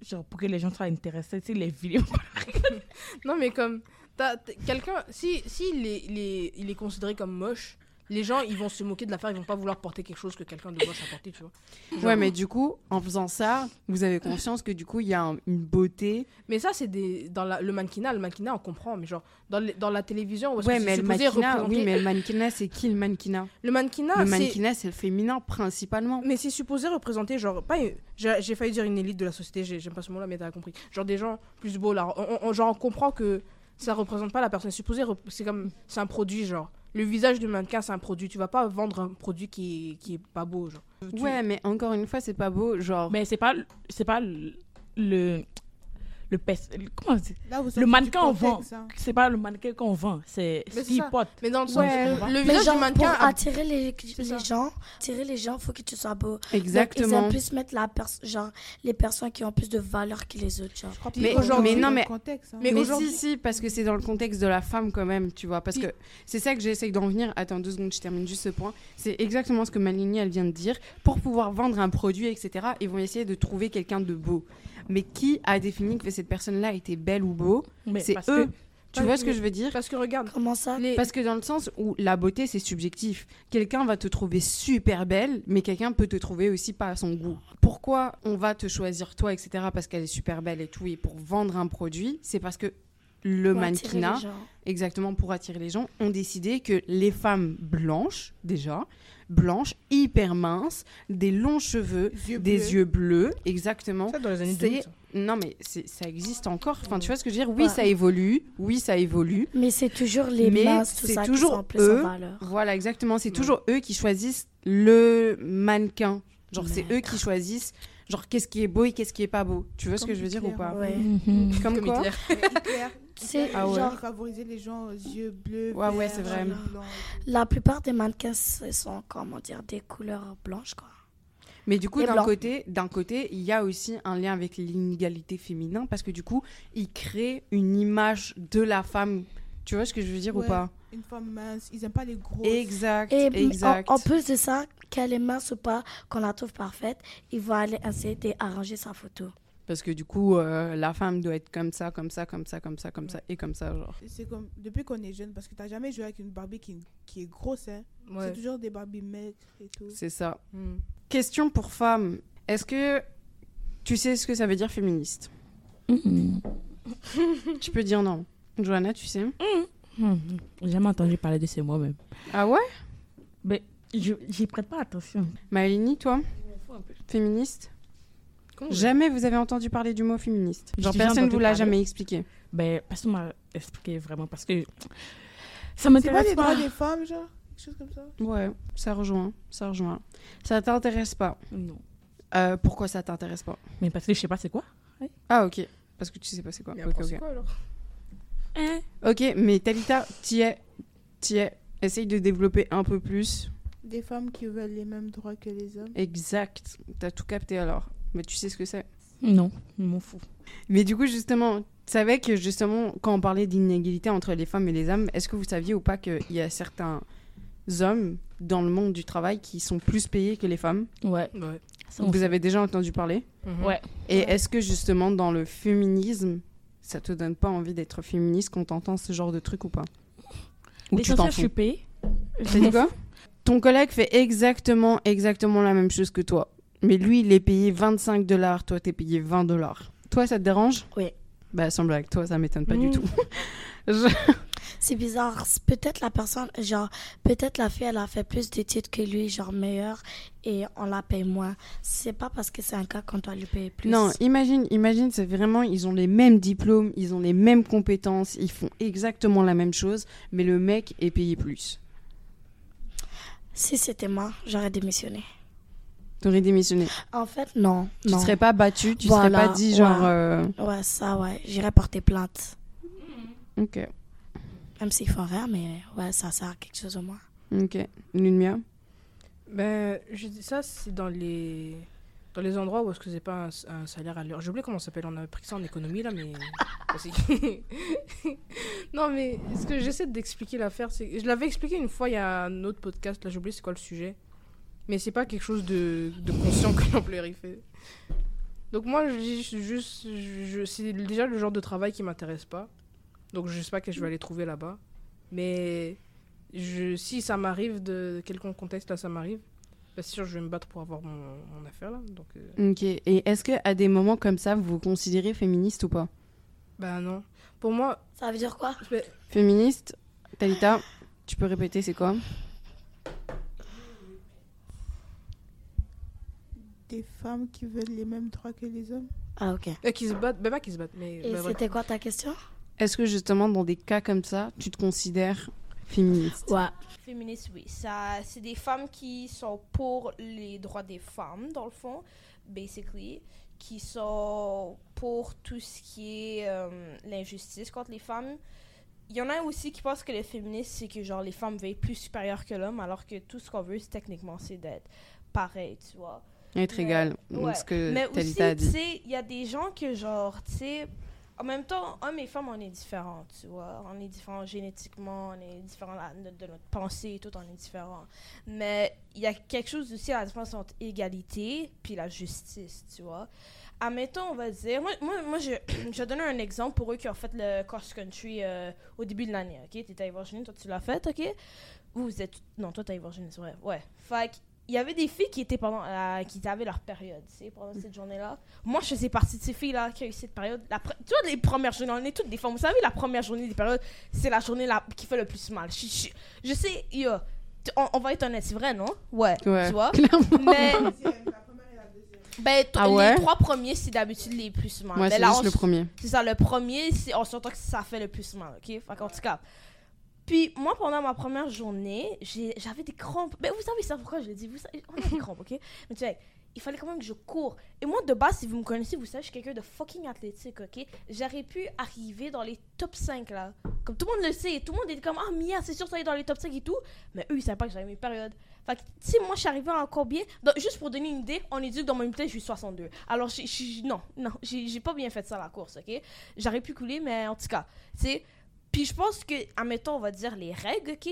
[SPEAKER 4] genre pour que les gens soient intéressés, tu sais, les vidéos. *laughs*
[SPEAKER 2] Non, mais comme quelqu'un, si, si il, est, il, est, il est considéré comme moche, les gens ils vont se moquer de l'affaire, ils vont pas vouloir porter quelque chose que quelqu'un de moche a porté, tu vois. Genre-
[SPEAKER 1] Ouais, mais du coup, en faisant ça, vous avez conscience que du coup, il y a un- une beauté.
[SPEAKER 2] Mais ça, c'est des dans la- le mannequinat, le mannequinat on comprend, mais genre dans, les- dans la télévision, où
[SPEAKER 1] Ouais,
[SPEAKER 2] que
[SPEAKER 1] mais le mannequinat,
[SPEAKER 2] représenter-
[SPEAKER 1] oui, mais le mannequinat, c'est qui le mannequinat?
[SPEAKER 2] Le mannequinat,
[SPEAKER 1] Le mannequinat, c'est le féminin principalement.
[SPEAKER 2] mais c'est supposé représenter genre pas une- j'ai failli dire une élite de la société, j'ai- j'aime pas ce mot-là, mais t'as compris. Genre des gens plus beaux là, on, on- genre on comprend que ça représente pas la personne, supposé c'est comme c'est un produit genre. Le visage du mannequin, c'est un produit. Tu vas pas vendre un produit qui est, qui est pas beau, genre. Tu-
[SPEAKER 1] Ouais, mais encore une fois, c'est pas beau. Genre,
[SPEAKER 4] Mais c'est pas, c'est pas le, le, comment on dit? Le mannequin, vend.
[SPEAKER 3] hein.
[SPEAKER 4] C'est pas le mannequin qu'on vend, c'est ce qu'il porte.
[SPEAKER 2] Mais dans le sens,
[SPEAKER 1] Ouais.
[SPEAKER 2] le visage
[SPEAKER 5] genre,
[SPEAKER 2] du mannequin.
[SPEAKER 5] pour
[SPEAKER 2] a-
[SPEAKER 5] attirer les, les gens, attirer les gens, faut que tu sois beau. Donc,
[SPEAKER 1] exactement.
[SPEAKER 5] ils plus mettre la pers- genre, les personnes qui ont plus de valeur que les autres. Genre.
[SPEAKER 1] Mais-
[SPEAKER 2] aujourd'hui-
[SPEAKER 1] mais non, mais-
[SPEAKER 3] contexte, hein.
[SPEAKER 2] mais
[SPEAKER 1] Mais
[SPEAKER 2] aujourd'hui-
[SPEAKER 1] si, si, parce que c'est dans le contexte de la femme quand même, tu vois. Parce
[SPEAKER 2] Puis-
[SPEAKER 1] que c'est ça que j'essaye d'en venir. Attends deux secondes, je termine juste ce point. C'est exactement ce que Maligny, elle vient de dire. Pour pouvoir vendre un produit, etc., ils vont essayer de trouver quelqu'un de beau. Mais qui a défini que cette personne-là était belle ou beau
[SPEAKER 4] Mais
[SPEAKER 1] C'est eux.
[SPEAKER 4] que-
[SPEAKER 1] Tu vois ce que je veux dire?
[SPEAKER 2] Parce que regarde,
[SPEAKER 5] Comment ça?
[SPEAKER 2] les...
[SPEAKER 1] Parce que dans le sens où la beauté, c'est subjectif. Quelqu'un va te trouver super belle, mais quelqu'un peut te trouver aussi pas à son goût. Pourquoi on va te choisir toi, etc., parce qu'elle est super belle et tout, et pour vendre un produit C'est parce que le
[SPEAKER 5] Pour
[SPEAKER 1] mannequinat, exactement pour attirer les gens, ont décidé que les femmes blanches, déjà, blanches, hyper minces, des longs cheveux,
[SPEAKER 3] Yeux
[SPEAKER 1] des
[SPEAKER 3] bleus.
[SPEAKER 1] yeux bleus, exactement.
[SPEAKER 2] ça dans les années
[SPEAKER 1] C'est-
[SPEAKER 2] 2000.
[SPEAKER 1] Non, mais ça existe encore. Enfin, tu vois ce que je veux dire? Oui,
[SPEAKER 5] Ouais.
[SPEAKER 1] ça évolue. Oui, ça évolue.
[SPEAKER 5] Mais c'est toujours les
[SPEAKER 1] Mais
[SPEAKER 5] masses, tout
[SPEAKER 1] c'est
[SPEAKER 5] ça,
[SPEAKER 1] toujours
[SPEAKER 5] qui sont plus
[SPEAKER 1] eux.
[SPEAKER 5] en valeur.
[SPEAKER 1] Voilà, exactement. C'est
[SPEAKER 2] Ouais.
[SPEAKER 1] toujours eux qui choisissent le mannequin. Genre, c'est eux qui choisissent, genre, qu'est-ce qui est beau et qu'est-ce qui est pas beau. Tu vois ce que je veux dire ou pas?
[SPEAKER 5] Ouais.
[SPEAKER 4] Mhm.
[SPEAKER 1] Comme,
[SPEAKER 2] Comme
[SPEAKER 1] quoi? *laughs*
[SPEAKER 5] C'est
[SPEAKER 1] Ah ouais.
[SPEAKER 5] genre,
[SPEAKER 3] il favorisait les gens aux yeux bleus.
[SPEAKER 1] Ouais, ouais, c'est vrai.
[SPEAKER 5] la plupart des mannequins, ce sont, comment dire, des couleurs blanches, quoi.
[SPEAKER 1] Mais du coup, d'un côté, d'un côté, il y a aussi un lien avec l'inégalité féminin parce que du coup, ils créent une image de la femme. Tu vois ce que je veux dire ou pas?
[SPEAKER 3] Une femme mince, ils aiment pas les grosses.
[SPEAKER 1] Exact,
[SPEAKER 5] Et
[SPEAKER 1] exact.
[SPEAKER 5] en, en plus de ça, qu'elle est mince ou pas, qu'on la trouve parfaite, ils vont aller essayer d'arranger sa photo.
[SPEAKER 1] Parce que du coup, euh, la femme doit être comme ça, comme ça, comme ça, comme ça, comme ça et comme ça, genre.
[SPEAKER 3] C'est comme depuis qu'on est jeune, parce que t'as jamais joué avec une Barbie qui, qui est grosse, hein. C'est
[SPEAKER 2] Ouais.
[SPEAKER 3] toujours des Barbie maigres et tout.
[SPEAKER 1] C'est ça.
[SPEAKER 2] Hmm.
[SPEAKER 1] Question pour femmes. Est-ce que tu sais ce que ça veut dire féministe?
[SPEAKER 4] Mhm.
[SPEAKER 1] Tu peux dire non. Johanna, tu sais?
[SPEAKER 4] Mhm. J'ai jamais entendu parler de ces mots même.
[SPEAKER 1] Ah ouais?
[SPEAKER 4] Mais je j'y prête pas attention.
[SPEAKER 1] Maëlini, toi? Féministe? Jamais vous avez entendu parler du mot féministe. Genre personne ne vous l'a jamais expliqué.
[SPEAKER 4] Ben, personne m'a expliqué vraiment parce que ça
[SPEAKER 3] C'est pas
[SPEAKER 4] m'intéresse
[SPEAKER 3] les
[SPEAKER 4] pas.
[SPEAKER 3] droits des femmes, genre? Quelque chose comme ça?
[SPEAKER 1] Ouais, ça rejoint, ça rejoint. Ça t'intéresse pas
[SPEAKER 4] Non.
[SPEAKER 1] Euh, Pourquoi ça t'intéresse pas?
[SPEAKER 4] Mais parce que je sais pas c'est quoi.
[SPEAKER 1] Ah ok, parce que tu sais pas c'est quoi.
[SPEAKER 2] Mais
[SPEAKER 1] Ok,
[SPEAKER 2] c'est quoi, alors?
[SPEAKER 4] Hein?
[SPEAKER 1] Ok, mais Talita, t'y es, t'y es. Essaye de développer un peu plus.
[SPEAKER 3] Des femmes qui veulent les mêmes droits que les hommes.
[SPEAKER 1] Exact. T'as tout capté alors. Mais tu sais ce que c'est?
[SPEAKER 4] Non, je m'en fous.
[SPEAKER 1] Mais du coup, justement, tu savais que justement, quand on parlait d'inégalité entre les femmes et les hommes, est-ce que vous saviez ou pas qu'il y a certains hommes dans le monde du travail qui sont plus payés que les femmes?
[SPEAKER 4] Ouais.
[SPEAKER 2] Ouais.
[SPEAKER 1] Vous avez déjà entendu parler?
[SPEAKER 2] Mhm.
[SPEAKER 4] Ouais.
[SPEAKER 1] Et est-ce que justement, dans le féminisme, ça te donne pas envie d'être féministe quand t'entends ce genre de truc ou pas? Ou tu
[SPEAKER 4] L'essentiel,
[SPEAKER 1] t'en
[SPEAKER 4] je suis payée.
[SPEAKER 1] T'as dit quoi? Ton collègue fait exactement, exactement la même chose que toi. Mais lui, il est payé 25 dollars, toi, t'es payé 20 dollars. Toi, ça te dérange?
[SPEAKER 5] Oui.
[SPEAKER 1] Bah, sans blague, toi, ça m'étonne pas du
[SPEAKER 4] Mm.
[SPEAKER 1] tout. *laughs* Je-
[SPEAKER 5] C'est bizarre. Peut-être la personne, genre, peut-être la fille, elle a fait plus d'études que lui, genre meilleure, et on la paye moins. C'est pas parce que c'est un cas qu'on doit lui payer plus.
[SPEAKER 1] Non, imagine, imagine, c'est vraiment, ils ont les mêmes diplômes, ils ont les mêmes compétences, ils font exactement la même chose, mais le mec est payé plus.
[SPEAKER 5] Si c'était moi, j'aurais démissionné.
[SPEAKER 1] T'aurais démissionné.
[SPEAKER 5] En fait, non.
[SPEAKER 1] Tu
[SPEAKER 5] non.
[SPEAKER 1] serais pas battu, tu
[SPEAKER 5] Voilà,
[SPEAKER 1] serais pas dit genre.
[SPEAKER 5] ouais.
[SPEAKER 1] euh,
[SPEAKER 5] Ouais, ça, ouais. J'irais porter plainte.
[SPEAKER 1] Ok,
[SPEAKER 5] Même s'ils font rien, mais ouais, ça sert à quelque chose au moins.
[SPEAKER 1] ok. Lunmia
[SPEAKER 2] Ben, je dis ça, c'est dans les dans les endroits où est-ce que c'est pas un, un salaire à l'heure. J'ai oublié comment ça s'appelle. On avait pris ça en économie là, mais *laughs* *laughs* non, mais ce que j'essaie d'expliquer l'affaire, c'est je l'avais expliqué une fois il y a un autre podcast. Là, j'ai oublié c'est quoi le sujet. Mais c'est pas quelque chose de, de conscient *laughs* que l'employeur fait. Donc moi, je juste, c'est déjà le genre de travail qui m'intéresse pas. Donc je sais pas que je vais aller trouver là-bas. Mais je, si ça m'arrive de quelconque contexte, là ça m'arrive, bien sûr je vais me battre pour avoir mon, mon affaire là. Donc euh,
[SPEAKER 1] Ok. Et est-ce que à des moments comme ça, vous vous considérez féministe ou pas?
[SPEAKER 2] Bah non. Pour moi,
[SPEAKER 5] Ça veut dire quoi?
[SPEAKER 1] Féministe Talita, tu peux répéter, c'est quoi?
[SPEAKER 3] Des femmes qui veulent les mêmes droits que les hommes.
[SPEAKER 5] Ah, ok.
[SPEAKER 2] euh, qui se battent, ben pas qui se battent, mais
[SPEAKER 5] Et
[SPEAKER 2] voilà.
[SPEAKER 5] c'était quoi ta question?
[SPEAKER 1] Est-ce que justement, dans des cas comme ça, tu te considères féministe?
[SPEAKER 5] Ouais.
[SPEAKER 6] Féministes, oui. Ça, c'est des femmes qui sont pour les droits des femmes, dans le fond, basically. Qui sont pour tout ce qui est euh, l'injustice contre les femmes. Il y en a aussi qui pensent que les féministes, c'est que genre les femmes veulent être plus supérieures que l'homme, alors que tout ce qu'on veut, c'est techniquement, c'est d'être pareil, tu vois.
[SPEAKER 1] Être égal,
[SPEAKER 6] ouais.
[SPEAKER 1] que
[SPEAKER 6] Mais aussi, tu sais, il y a des gens que, genre, tu sais, en même temps, hommes et femmes, on est différents, tu vois. On est différents génétiquement, on est différents de, notre pensée et tout, on est différents. Mais il y a quelque chose aussi à la différence entre égalité puis la justice, tu vois. Admettons, on va dire, moi, moi, moi je, *clears throat* je vais donner un exemple pour eux qui ont fait le cross-country euh, au début de l'année, ok? T'étais à Virginie, toi tu l'as fait, ok? Vous, vous êtes. Non, toi t'es à Virginie, c'est vrai. Ouais. Fait il y avait des filles qui étaient pendant euh, qui avaient leur période, tu sais, pendant cette journée-là. Moi, je faisais partie de ces filles-là qui ont eu cette période. La pre- tu vois, les premières journées, on est toutes des femmes. Vous savez, la première journée des périodes, c'est la journée là qui fait le plus mal. Je, je- je sais, yo, tu- on, on va être honnête, c'est vrai, non? Ouais.
[SPEAKER 1] Ouais.
[SPEAKER 6] Tu vois?
[SPEAKER 1] Clairement.
[SPEAKER 6] Mais. Ben,
[SPEAKER 1] Ah ouais?
[SPEAKER 6] les trois premiers, c'est d'habitude les plus mal.
[SPEAKER 1] Moi,
[SPEAKER 6] Mais
[SPEAKER 1] c'est
[SPEAKER 6] là,
[SPEAKER 1] juste
[SPEAKER 6] on
[SPEAKER 1] le premier.
[SPEAKER 6] c'est ça, le premier, c'est, on s'entend que ça fait le plus mal, ok? Fait qu'en tout cas. Puis, moi, pendant ma première journée, j'avais des crampes. Mais vous savez ça, pourquoi je le dis? Vous savez, on a des *laughs* crampes, ok? Mais tu sais, il fallait quand même que je cours. Et moi, de base, si vous me connaissez, vous savez, je suis quelqu'un de fucking athlétique, ok? J'aurais pu arriver dans les top 5, là. Comme tout le monde le sait. Tout le monde était comme, ah, Mia, c'est sûr, ça être dans les top 5 et tout. Mais eux, ils savaient pas que j'avais mes périodes. Fait que, tu sais, moi, je suis arrivée à encore bien. Donc, juste pour donner une idée, on est dit que dans mon unité, je suis 62. Alors, j'ai- non, non, j'ai pas bien fait ça, la course, ok? J'aurais pu couler, mais en tout cas, tu sais, Puis je pense que, admettons, on va dire les règles, ok?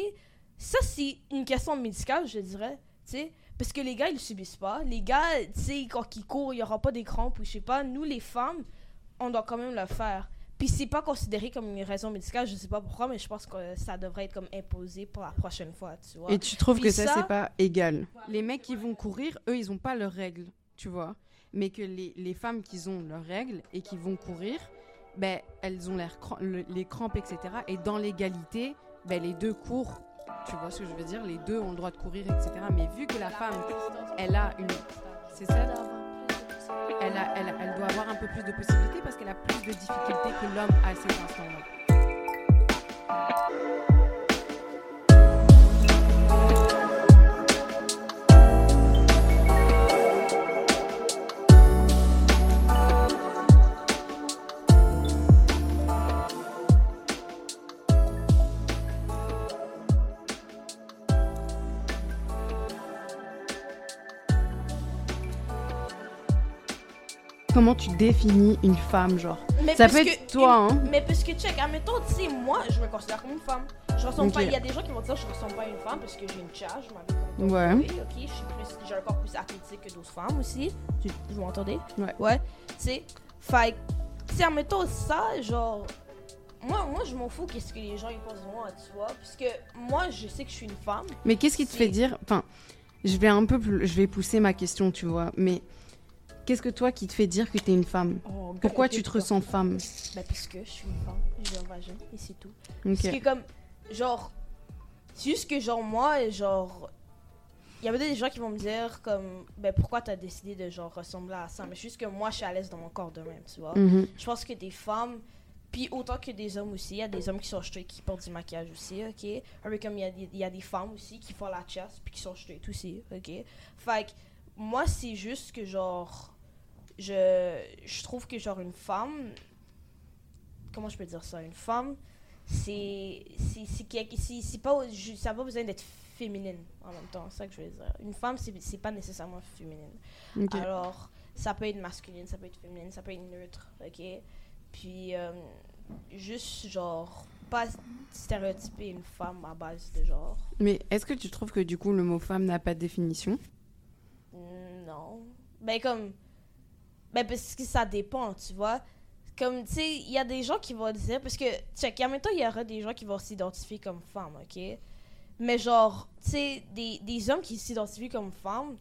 [SPEAKER 6] Ça, c'est une question médicale, je dirais. Tu sais? Parce que les gars, ils le subissent pas. Les gars, tu sais, quand ils courent, il y aura pas des crampes ou je sais pas. Nous, les femmes, on doit quand même le faire. Puis c'est pas considéré comme une raison médicale, je sais pas pourquoi, mais je pense que ça devrait être comme imposé pour la prochaine fois, tu vois.
[SPEAKER 1] Et tu trouves
[SPEAKER 6] Puis
[SPEAKER 1] que ça,
[SPEAKER 6] ça-
[SPEAKER 1] c'est pas égal? Les mecs qui vont courir, eux, ils ont pas leurs règles, tu vois. Mais que les, les femmes qui ont leurs règles et qui vont courir, ben, elles ont cram- le- les crampes, etc. Et dans l'égalité, ben, les deux courent. Tu vois ce que je veux dire? Les deux ont le droit de courir, etc. Mais vu que la femme, elle a une... C'est ça? Elle, a- elle doit avoir un peu plus de possibilités parce qu'elle a plus de difficultés que l'homme à cet instant-là. Comment tu définis une femme, genre
[SPEAKER 6] Mais
[SPEAKER 1] Ça peut
[SPEAKER 6] que
[SPEAKER 1] être toi,
[SPEAKER 6] une-
[SPEAKER 1] hein
[SPEAKER 6] Mais parce que, check, admettons, tu sais, moi, je me considère comme une femme. Je ressemble pas. Il y a des gens qui vont dire je ressemble pas à une femme parce que j'ai une charge, je m'habille
[SPEAKER 1] Ouais.
[SPEAKER 6] Ok, je suis plus, j'ai un corps plus athlétique que d'autres femmes aussi. Tu- Vous m'entendez?
[SPEAKER 1] Ouais.
[SPEAKER 6] Ouais. Tu sais, fait tu sais, admettons ça, genre. Moi, moi je m'en fous qu'est-ce que les gens ils pensent de moi, tu vois. Parce que moi, je sais que je suis une femme.
[SPEAKER 1] Mais qu'est-ce qui te fait dire Enfin, je vais un peu plus, je vais pousser ma question, tu vois. Mais qu'est-ce que toi qui te fait dire que t'es une femme? Pourquoi tu te ressens femme?
[SPEAKER 6] Ben, parce que je suis une femme, j'ai un vagin et c'est tout.
[SPEAKER 1] Ok.
[SPEAKER 6] Parce que comme, genre, c'est juste que genre moi, genre, il y avait des gens qui vont me dire comme, ben pourquoi t'as décidé de genre ressembler à ça, mais c'est juste que moi je suis à l'aise dans mon corps de même, tu vois.
[SPEAKER 1] Mhm.
[SPEAKER 6] Je pense que des femmes, puis autant que des hommes aussi, il y a des hommes qui sont straight qui portent du maquillage aussi, ok? Comme il y, a y a des femmes aussi qui font la chasse puis qui sont straight aussi, ok? Fait que moi c'est juste que genre, je, je trouve que genre une femme, comment je peux dire ça, une femme, c'est c'est pas ça n'a pas besoin d'être féminine en même temps, c'est ça que je veux dire. Une femme c'est pas nécessairement féminine.
[SPEAKER 1] Ok.
[SPEAKER 6] Alors, ça peut être masculine, ça peut être féminine, ça peut être neutre, ok? Puis, euh, juste genre, pas stéréotyper une femme à base de genre.
[SPEAKER 1] Mais est-ce que tu trouves que du coup le mot femme n'a pas de définition?
[SPEAKER 6] Non. Ben, comme. Ben, parce que ça dépend, tu vois. Comme, tu sais, il y a des gens qui vont dire. Parce que, check, en même temps, il y aura des gens qui vont s'identifier comme femmes, ok? Mais, genre, tu sais, des, des hommes qui s'identifient comme femmes,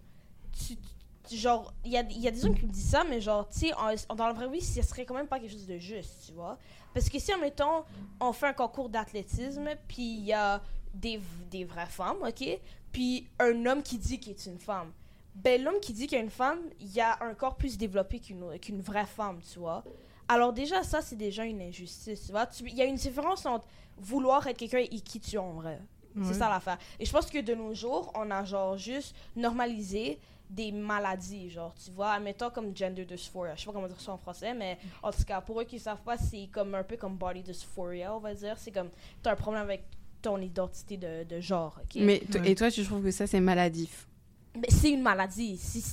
[SPEAKER 6] tu, genre, il y a, y a des hommes qui me disent ça, mais, genre, tu sais, dans la vraie vie, ce serait quand même pas quelque chose de juste, tu vois? Parce que si, en mettons, on fait un concours d'athlétisme, puis il y a des, des vraies femmes, ok? Puis un homme qui dit qu'il est une femme ben l'homme qui dit qu'il y a une femme, il y a un corps plus développé qu'une qu'une vraie femme, tu vois. Alors déjà, ça, c'est déjà une injustice, tu vois. Il y a une différence entre vouloir être quelqu'un et qui tu es en vrai. C'est ça l'affaire. Et je pense que de nos jours, on a genre juste normalisé des maladies, genre, tu vois, admettons comme gender dysphoria. Je sais pas comment dire ça en français, mais en tout cas, pour eux qui savent pas, c'est comme un peu comme body dysphoria, on va dire. C'est comme, t'as un problème avec ton identité de, de genre?
[SPEAKER 1] Mais
[SPEAKER 2] Ouais.
[SPEAKER 1] et toi, tu trouves que ça c'est maladif?
[SPEAKER 6] Mais c'est une maladie. Si,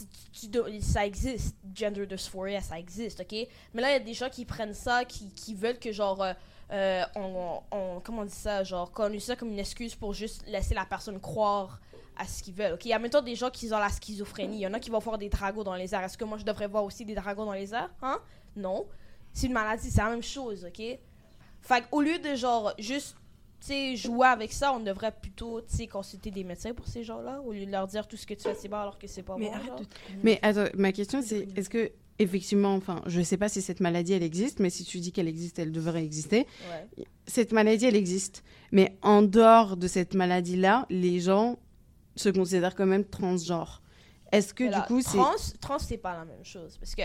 [SPEAKER 6] ça existe. Gender dysphoria, ça existe, ok? Mais là, il y a des gens qui prennent ça, qui, veulent que, genre, euh, euh, on, Comment on dit ça? Genre, qu'on use ça comme une excuse pour juste laisser la personne croire à ce qu'ils veulent, ok? Il y a maintenant des gens qui ont la schizophrénie. Il y en a qui vont voir des dragons dans les airs. Est-ce que moi, je devrais voir aussi des dragons dans les airs? Hein? Non. C'est une maladie, c'est la même chose, ok? Fait au lieu de, genre, juste jouer avec ça, on devrait plutôt, tu sais, consulter des médecins pour ces gens-là, au lieu de leur dire tout ce que tu fais, c'est bon alors que c'est pas
[SPEAKER 2] Mais
[SPEAKER 6] bon.
[SPEAKER 2] arrête
[SPEAKER 1] Mais attends, ma question c'est est-ce que effectivement, enfin, je sais pas si cette maladie elle existe, mais si tu dis qu'elle existe, elle devrait exister.
[SPEAKER 6] Ouais.
[SPEAKER 1] Cette maladie elle existe, mais en dehors de cette maladie-là, les gens se considèrent quand même transgenres. Est-ce que
[SPEAKER 6] Voilà,
[SPEAKER 1] du coup c'est
[SPEAKER 6] trans, trans, c'est pas la même chose. Parce que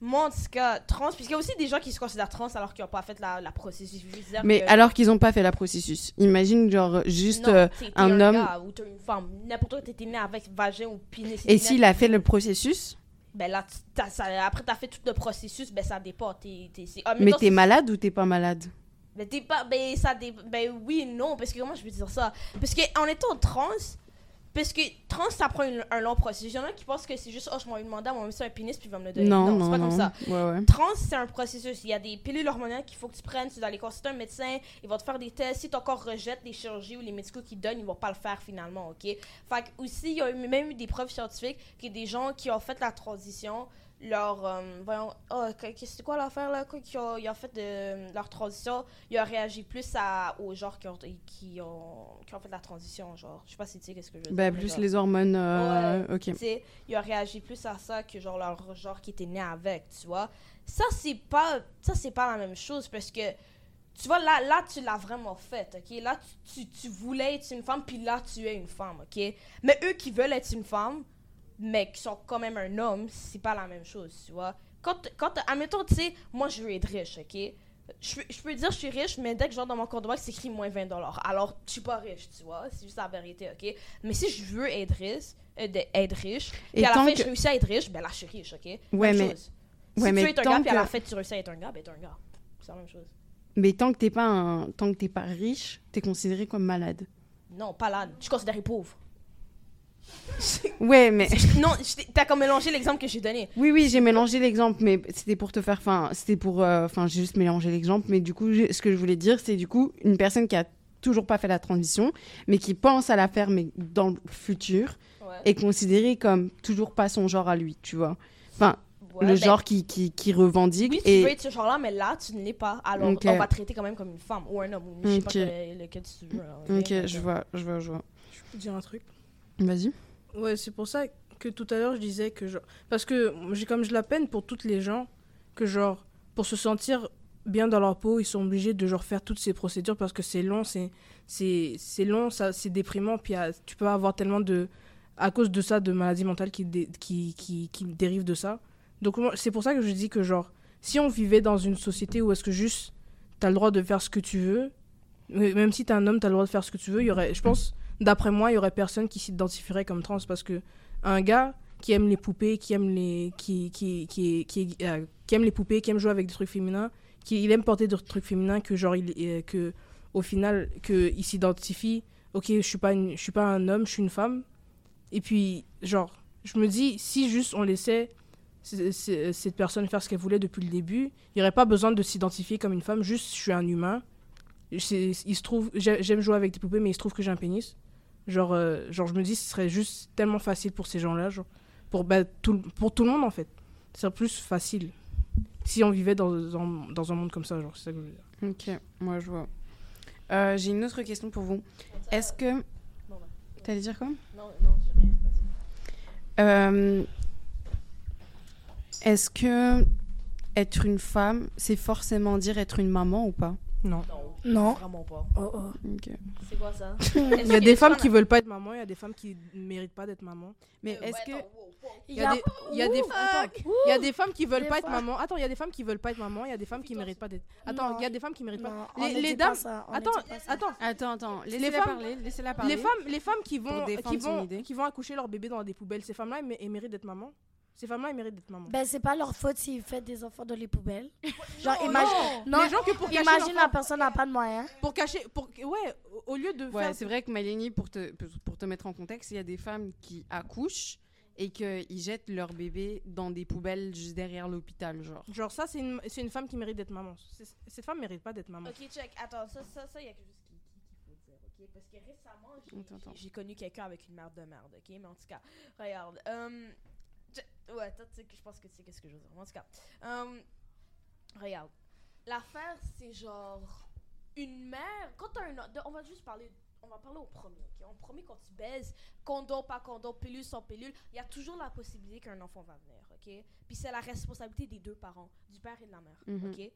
[SPEAKER 6] moi, en tout cas, trans, parce qu'il y a aussi des gens qui se considèrent trans alors qu'ils n'ont pas fait la, la processus.
[SPEAKER 1] Mais
[SPEAKER 6] que-
[SPEAKER 1] alors qu'ils n'ont pas fait la processus. Imagine genre juste
[SPEAKER 6] Non,
[SPEAKER 1] euh, un homme-
[SPEAKER 6] gars ou t'es une femme. N'importe quoi, t'étais né avec vagin ou pénis.
[SPEAKER 1] et s'il a fait le processus,
[SPEAKER 6] Ben là, ça- après t'as fait tout le processus, ben ça dépend. T'es, t'es, c'est- ah,
[SPEAKER 1] mais t'es malade ou t'es pas malade?
[SPEAKER 6] Ben, t'es pas, ben, ça ben oui, non, parce que comment je peux dire ça? Parce que en étant trans, Parce que trans, ça prend une- un long processus. Il y en a qui pensent que c'est juste, oh, je m'en vais demander, on va me mettre un pénis, puis il va me le donner.
[SPEAKER 1] Non,
[SPEAKER 6] Non,
[SPEAKER 1] non,
[SPEAKER 6] c'est pas
[SPEAKER 1] non.
[SPEAKER 6] comme ça.
[SPEAKER 1] Ouais, ouais.
[SPEAKER 6] Trans, c'est un processus. Il y a des pilules hormonales qu'il faut que tu prennes. Tu dois aller consulter un médecin. Il va te faire des tests. Si ton corps rejette les chirurgies ou les médicaux qu'il donne, ils vont pas le faire finalement, OK? Fait que aussi, il y a eu- même eu des preuves scientifiques que des gens qui ont fait la transition, leur... euh, voyons... Oh, c'est quoi l'affaire, là? Quoi, qui ont, ils ont fait de leur transition, ils ont réagi plus à, aux genres qui ont, qui, ont, qui ont fait la transition, genre. Je sais pas si tu sais qu'est-ce que je veux
[SPEAKER 1] Bah,
[SPEAKER 6] dire. mais
[SPEAKER 1] plus
[SPEAKER 6] genre-
[SPEAKER 1] les hormones. euh, Ok.
[SPEAKER 6] tu sais, il a réagi plus à ça que genre leur genre qui était né avec, tu vois. Ça c'est pas ça c'est pas la même chose parce que tu vois là là tu l'as vraiment fait, OK? Là tu, tu, tu voulais être une femme puis là tu es une femme, OK? Mais eux qui veulent être une femme mais qui sont quand même un homme, c'est pas la même chose, tu vois. Quand quand admettons tu sais, moi je veux être riche, OK? Je, peux- je peux dire je suis riche, mais dès que je rentre dans mon compte de banque, c'est écrit moins 20 Alors, je suis pas riche, tu vois. C'est juste la vérité, OK? Mais si je veux être riche, euh, être riche,
[SPEAKER 1] Et
[SPEAKER 6] à la fin,
[SPEAKER 1] que-
[SPEAKER 6] je réussis à être riche, ben là, je suis riche, OK?
[SPEAKER 1] Ouais,
[SPEAKER 6] Même
[SPEAKER 1] mais-
[SPEAKER 6] chose.
[SPEAKER 1] ouais,
[SPEAKER 6] si
[SPEAKER 1] mais
[SPEAKER 6] tu veux être un gars, puis à la
[SPEAKER 1] que-
[SPEAKER 6] fin, tu réussis à être un gars, ben t'es un gars. C'est la même chose.
[SPEAKER 1] Mais tant que t'es pas un... tant que t'es pas riche, t'es considéré comme malade.
[SPEAKER 6] Non, pas là. Je suis considéré pauvre.
[SPEAKER 1] Ouais, mais
[SPEAKER 6] non, t'as comme mélangé l'exemple que j'ai donné.
[SPEAKER 1] oui, oui, j'ai mélangé l'exemple, mais c'était pour te faire, enfin, c'était pour, euh, enfin, j'ai juste mélangé l'exemple, mais du coup, ce que je voulais dire, c'est du coup une personne qui a toujours pas fait la transition, mais qui pense à la faire, mais dans le futur,
[SPEAKER 6] Ouais.
[SPEAKER 1] est considérée comme toujours pas son genre à lui, tu vois. Enfin,
[SPEAKER 6] Ouais,
[SPEAKER 1] le
[SPEAKER 6] ben,
[SPEAKER 1] genre qui, qui, qui revendique
[SPEAKER 6] Oui, tu
[SPEAKER 1] et
[SPEAKER 6] veux être ce genre-là, mais là, tu ne l'es pas. Alors,
[SPEAKER 1] Ok.
[SPEAKER 6] on va te traiter quand même comme une femme ou un homme. Ou je sais pas
[SPEAKER 1] Ok.
[SPEAKER 6] quel- lequel tu veux. hein,
[SPEAKER 1] Ok,
[SPEAKER 6] ok?
[SPEAKER 1] je vois, je vois, je vois.
[SPEAKER 2] Je peux dire un truc?
[SPEAKER 1] Vas-y.
[SPEAKER 2] Ouais, c'est pour ça que tout à l'heure je disais que genre. Parce que j'ai comme je la peine pour toutes les gens que genre, pour se sentir bien dans leur peau, ils sont obligés de genre faire toutes ces procédures parce que c'est long, c'est c'est c'est long, ça c'est déprimant, puis tu peux avoir tellement de à cause de ça de maladies mentales qui qui, qui qui dérivent de ça. Donc c'est pour ça que je dis que genre si on vivait dans une société où est-ce que juste t'as le droit de faire ce que tu veux, mais même si t'es un homme, t'as le droit de faire ce que tu veux, il y aurait je pense d'après moi, il y aurait personne qui s'identifierait comme trans parce que un gars qui aime les poupées, qui aime les qui qui qui qui, euh, aime les poupées, qui aime jouer avec des trucs féminins, qui il aime porter des trucs féminins que genre euh, que au final que il s'identifie, OK, je suis pas je suis pas un homme, je suis une femme. Et puis genre je me dis si juste on laissait cette personne faire ce qu'elle voulait depuis le début, il n'y aurait pas besoin de s'identifier comme une femme, juste je suis un humain. Il se trouve j'ai- j'aime jouer avec des poupées mais il se trouve que j'ai un pénis. Genre, euh, genre, je me dis, ce serait juste tellement facile pour ces gens-là, genre, pour, bah, tout, le- pour tout le monde, en fait. Ce serait plus facile si on vivait dans, dans, dans un monde comme ça, genre, c'est ça que je veux dire.
[SPEAKER 1] Ok, moi je vois. Euh, J'ai une autre question pour vous. Est-ce que. T'allais dire quoi?
[SPEAKER 6] Non, non, j'ai rien.
[SPEAKER 1] Euh, Est-ce que être une femme, c'est forcément dire être une maman ou pas?
[SPEAKER 2] Non.
[SPEAKER 5] Non.
[SPEAKER 6] Vraiment pas.
[SPEAKER 5] Oh, oh.
[SPEAKER 1] Ok.
[SPEAKER 6] C'est quoi ça? *laughs*
[SPEAKER 2] Il y a des femmes qui veulent pas être maman, il y a des femmes qui ne méritent pas d'être maman.
[SPEAKER 1] Mais est-ce que.
[SPEAKER 2] Il y a des, il y a des, attends, il y a des femmes qui veulent
[SPEAKER 5] Des
[SPEAKER 2] pas être maman. Attends, il y a des femmes qui veulent pas être maman, il y a des femmes qui méritent pas d'être. Attends,
[SPEAKER 5] Non.
[SPEAKER 2] il y a des femmes qui méritent
[SPEAKER 5] Non,
[SPEAKER 2] pas. Les, dames.
[SPEAKER 5] pas
[SPEAKER 2] Attends, attends.
[SPEAKER 1] Attends, attends,
[SPEAKER 2] Les
[SPEAKER 1] laissez-la
[SPEAKER 2] femmes-
[SPEAKER 1] parler, laissez-la parler.
[SPEAKER 2] Les femmes, les femmes qui vont, qui vont, qui vont accoucher leur bébé dans des poubelles, ces femmes-là, elles méritent d'être maman. Ces femmes-là, elles méritent d'être maman.
[SPEAKER 5] Ben, c'est pas leur faute s'ils font des enfants dans les poubelles. *laughs* Genre,
[SPEAKER 2] Non,
[SPEAKER 5] imagine.
[SPEAKER 2] non.
[SPEAKER 5] Non,
[SPEAKER 2] Les gens que pour cacher
[SPEAKER 5] imagine la personne n'a pas de moyens.
[SPEAKER 2] pour cacher, pour, ouais, au- lieu de
[SPEAKER 1] Ouais,
[SPEAKER 2] faire.
[SPEAKER 1] c'est vrai que Malini, pour te, pour te mettre en contexte, il y a des femmes qui accouchent et qu'ils jettent leur bébé dans des poubelles juste derrière l'hôpital, genre.
[SPEAKER 2] Genre ça, c'est une, c'est une femme qui mérite d'être maman. Cette femme mérite pas d'être maman.
[SPEAKER 6] Ok, check. Attends, ça, ça, ça, il y a quelque chose qui- qui- qu'il faut dire, ok? Parce que récemment, j'ai- connu quelqu'un avec une merde de merde, ok? Mais en tout cas, regarde. euh, je- ouais, toi, tu sais que je pense que tu sais qu'est-ce que je veux dire. En tout cas, euh, regarde. L'affaire, c'est genre une mère. Quand t'as un. de- On va juste parler. On va parler au premier, ok? En premier, quand tu baises, condom, pas condom, pilule, sans pilule, il y a toujours la possibilité qu'un enfant va venir, ok? Puis c'est la responsabilité des deux parents, du père et de la mère,
[SPEAKER 1] Mhm.
[SPEAKER 6] ok?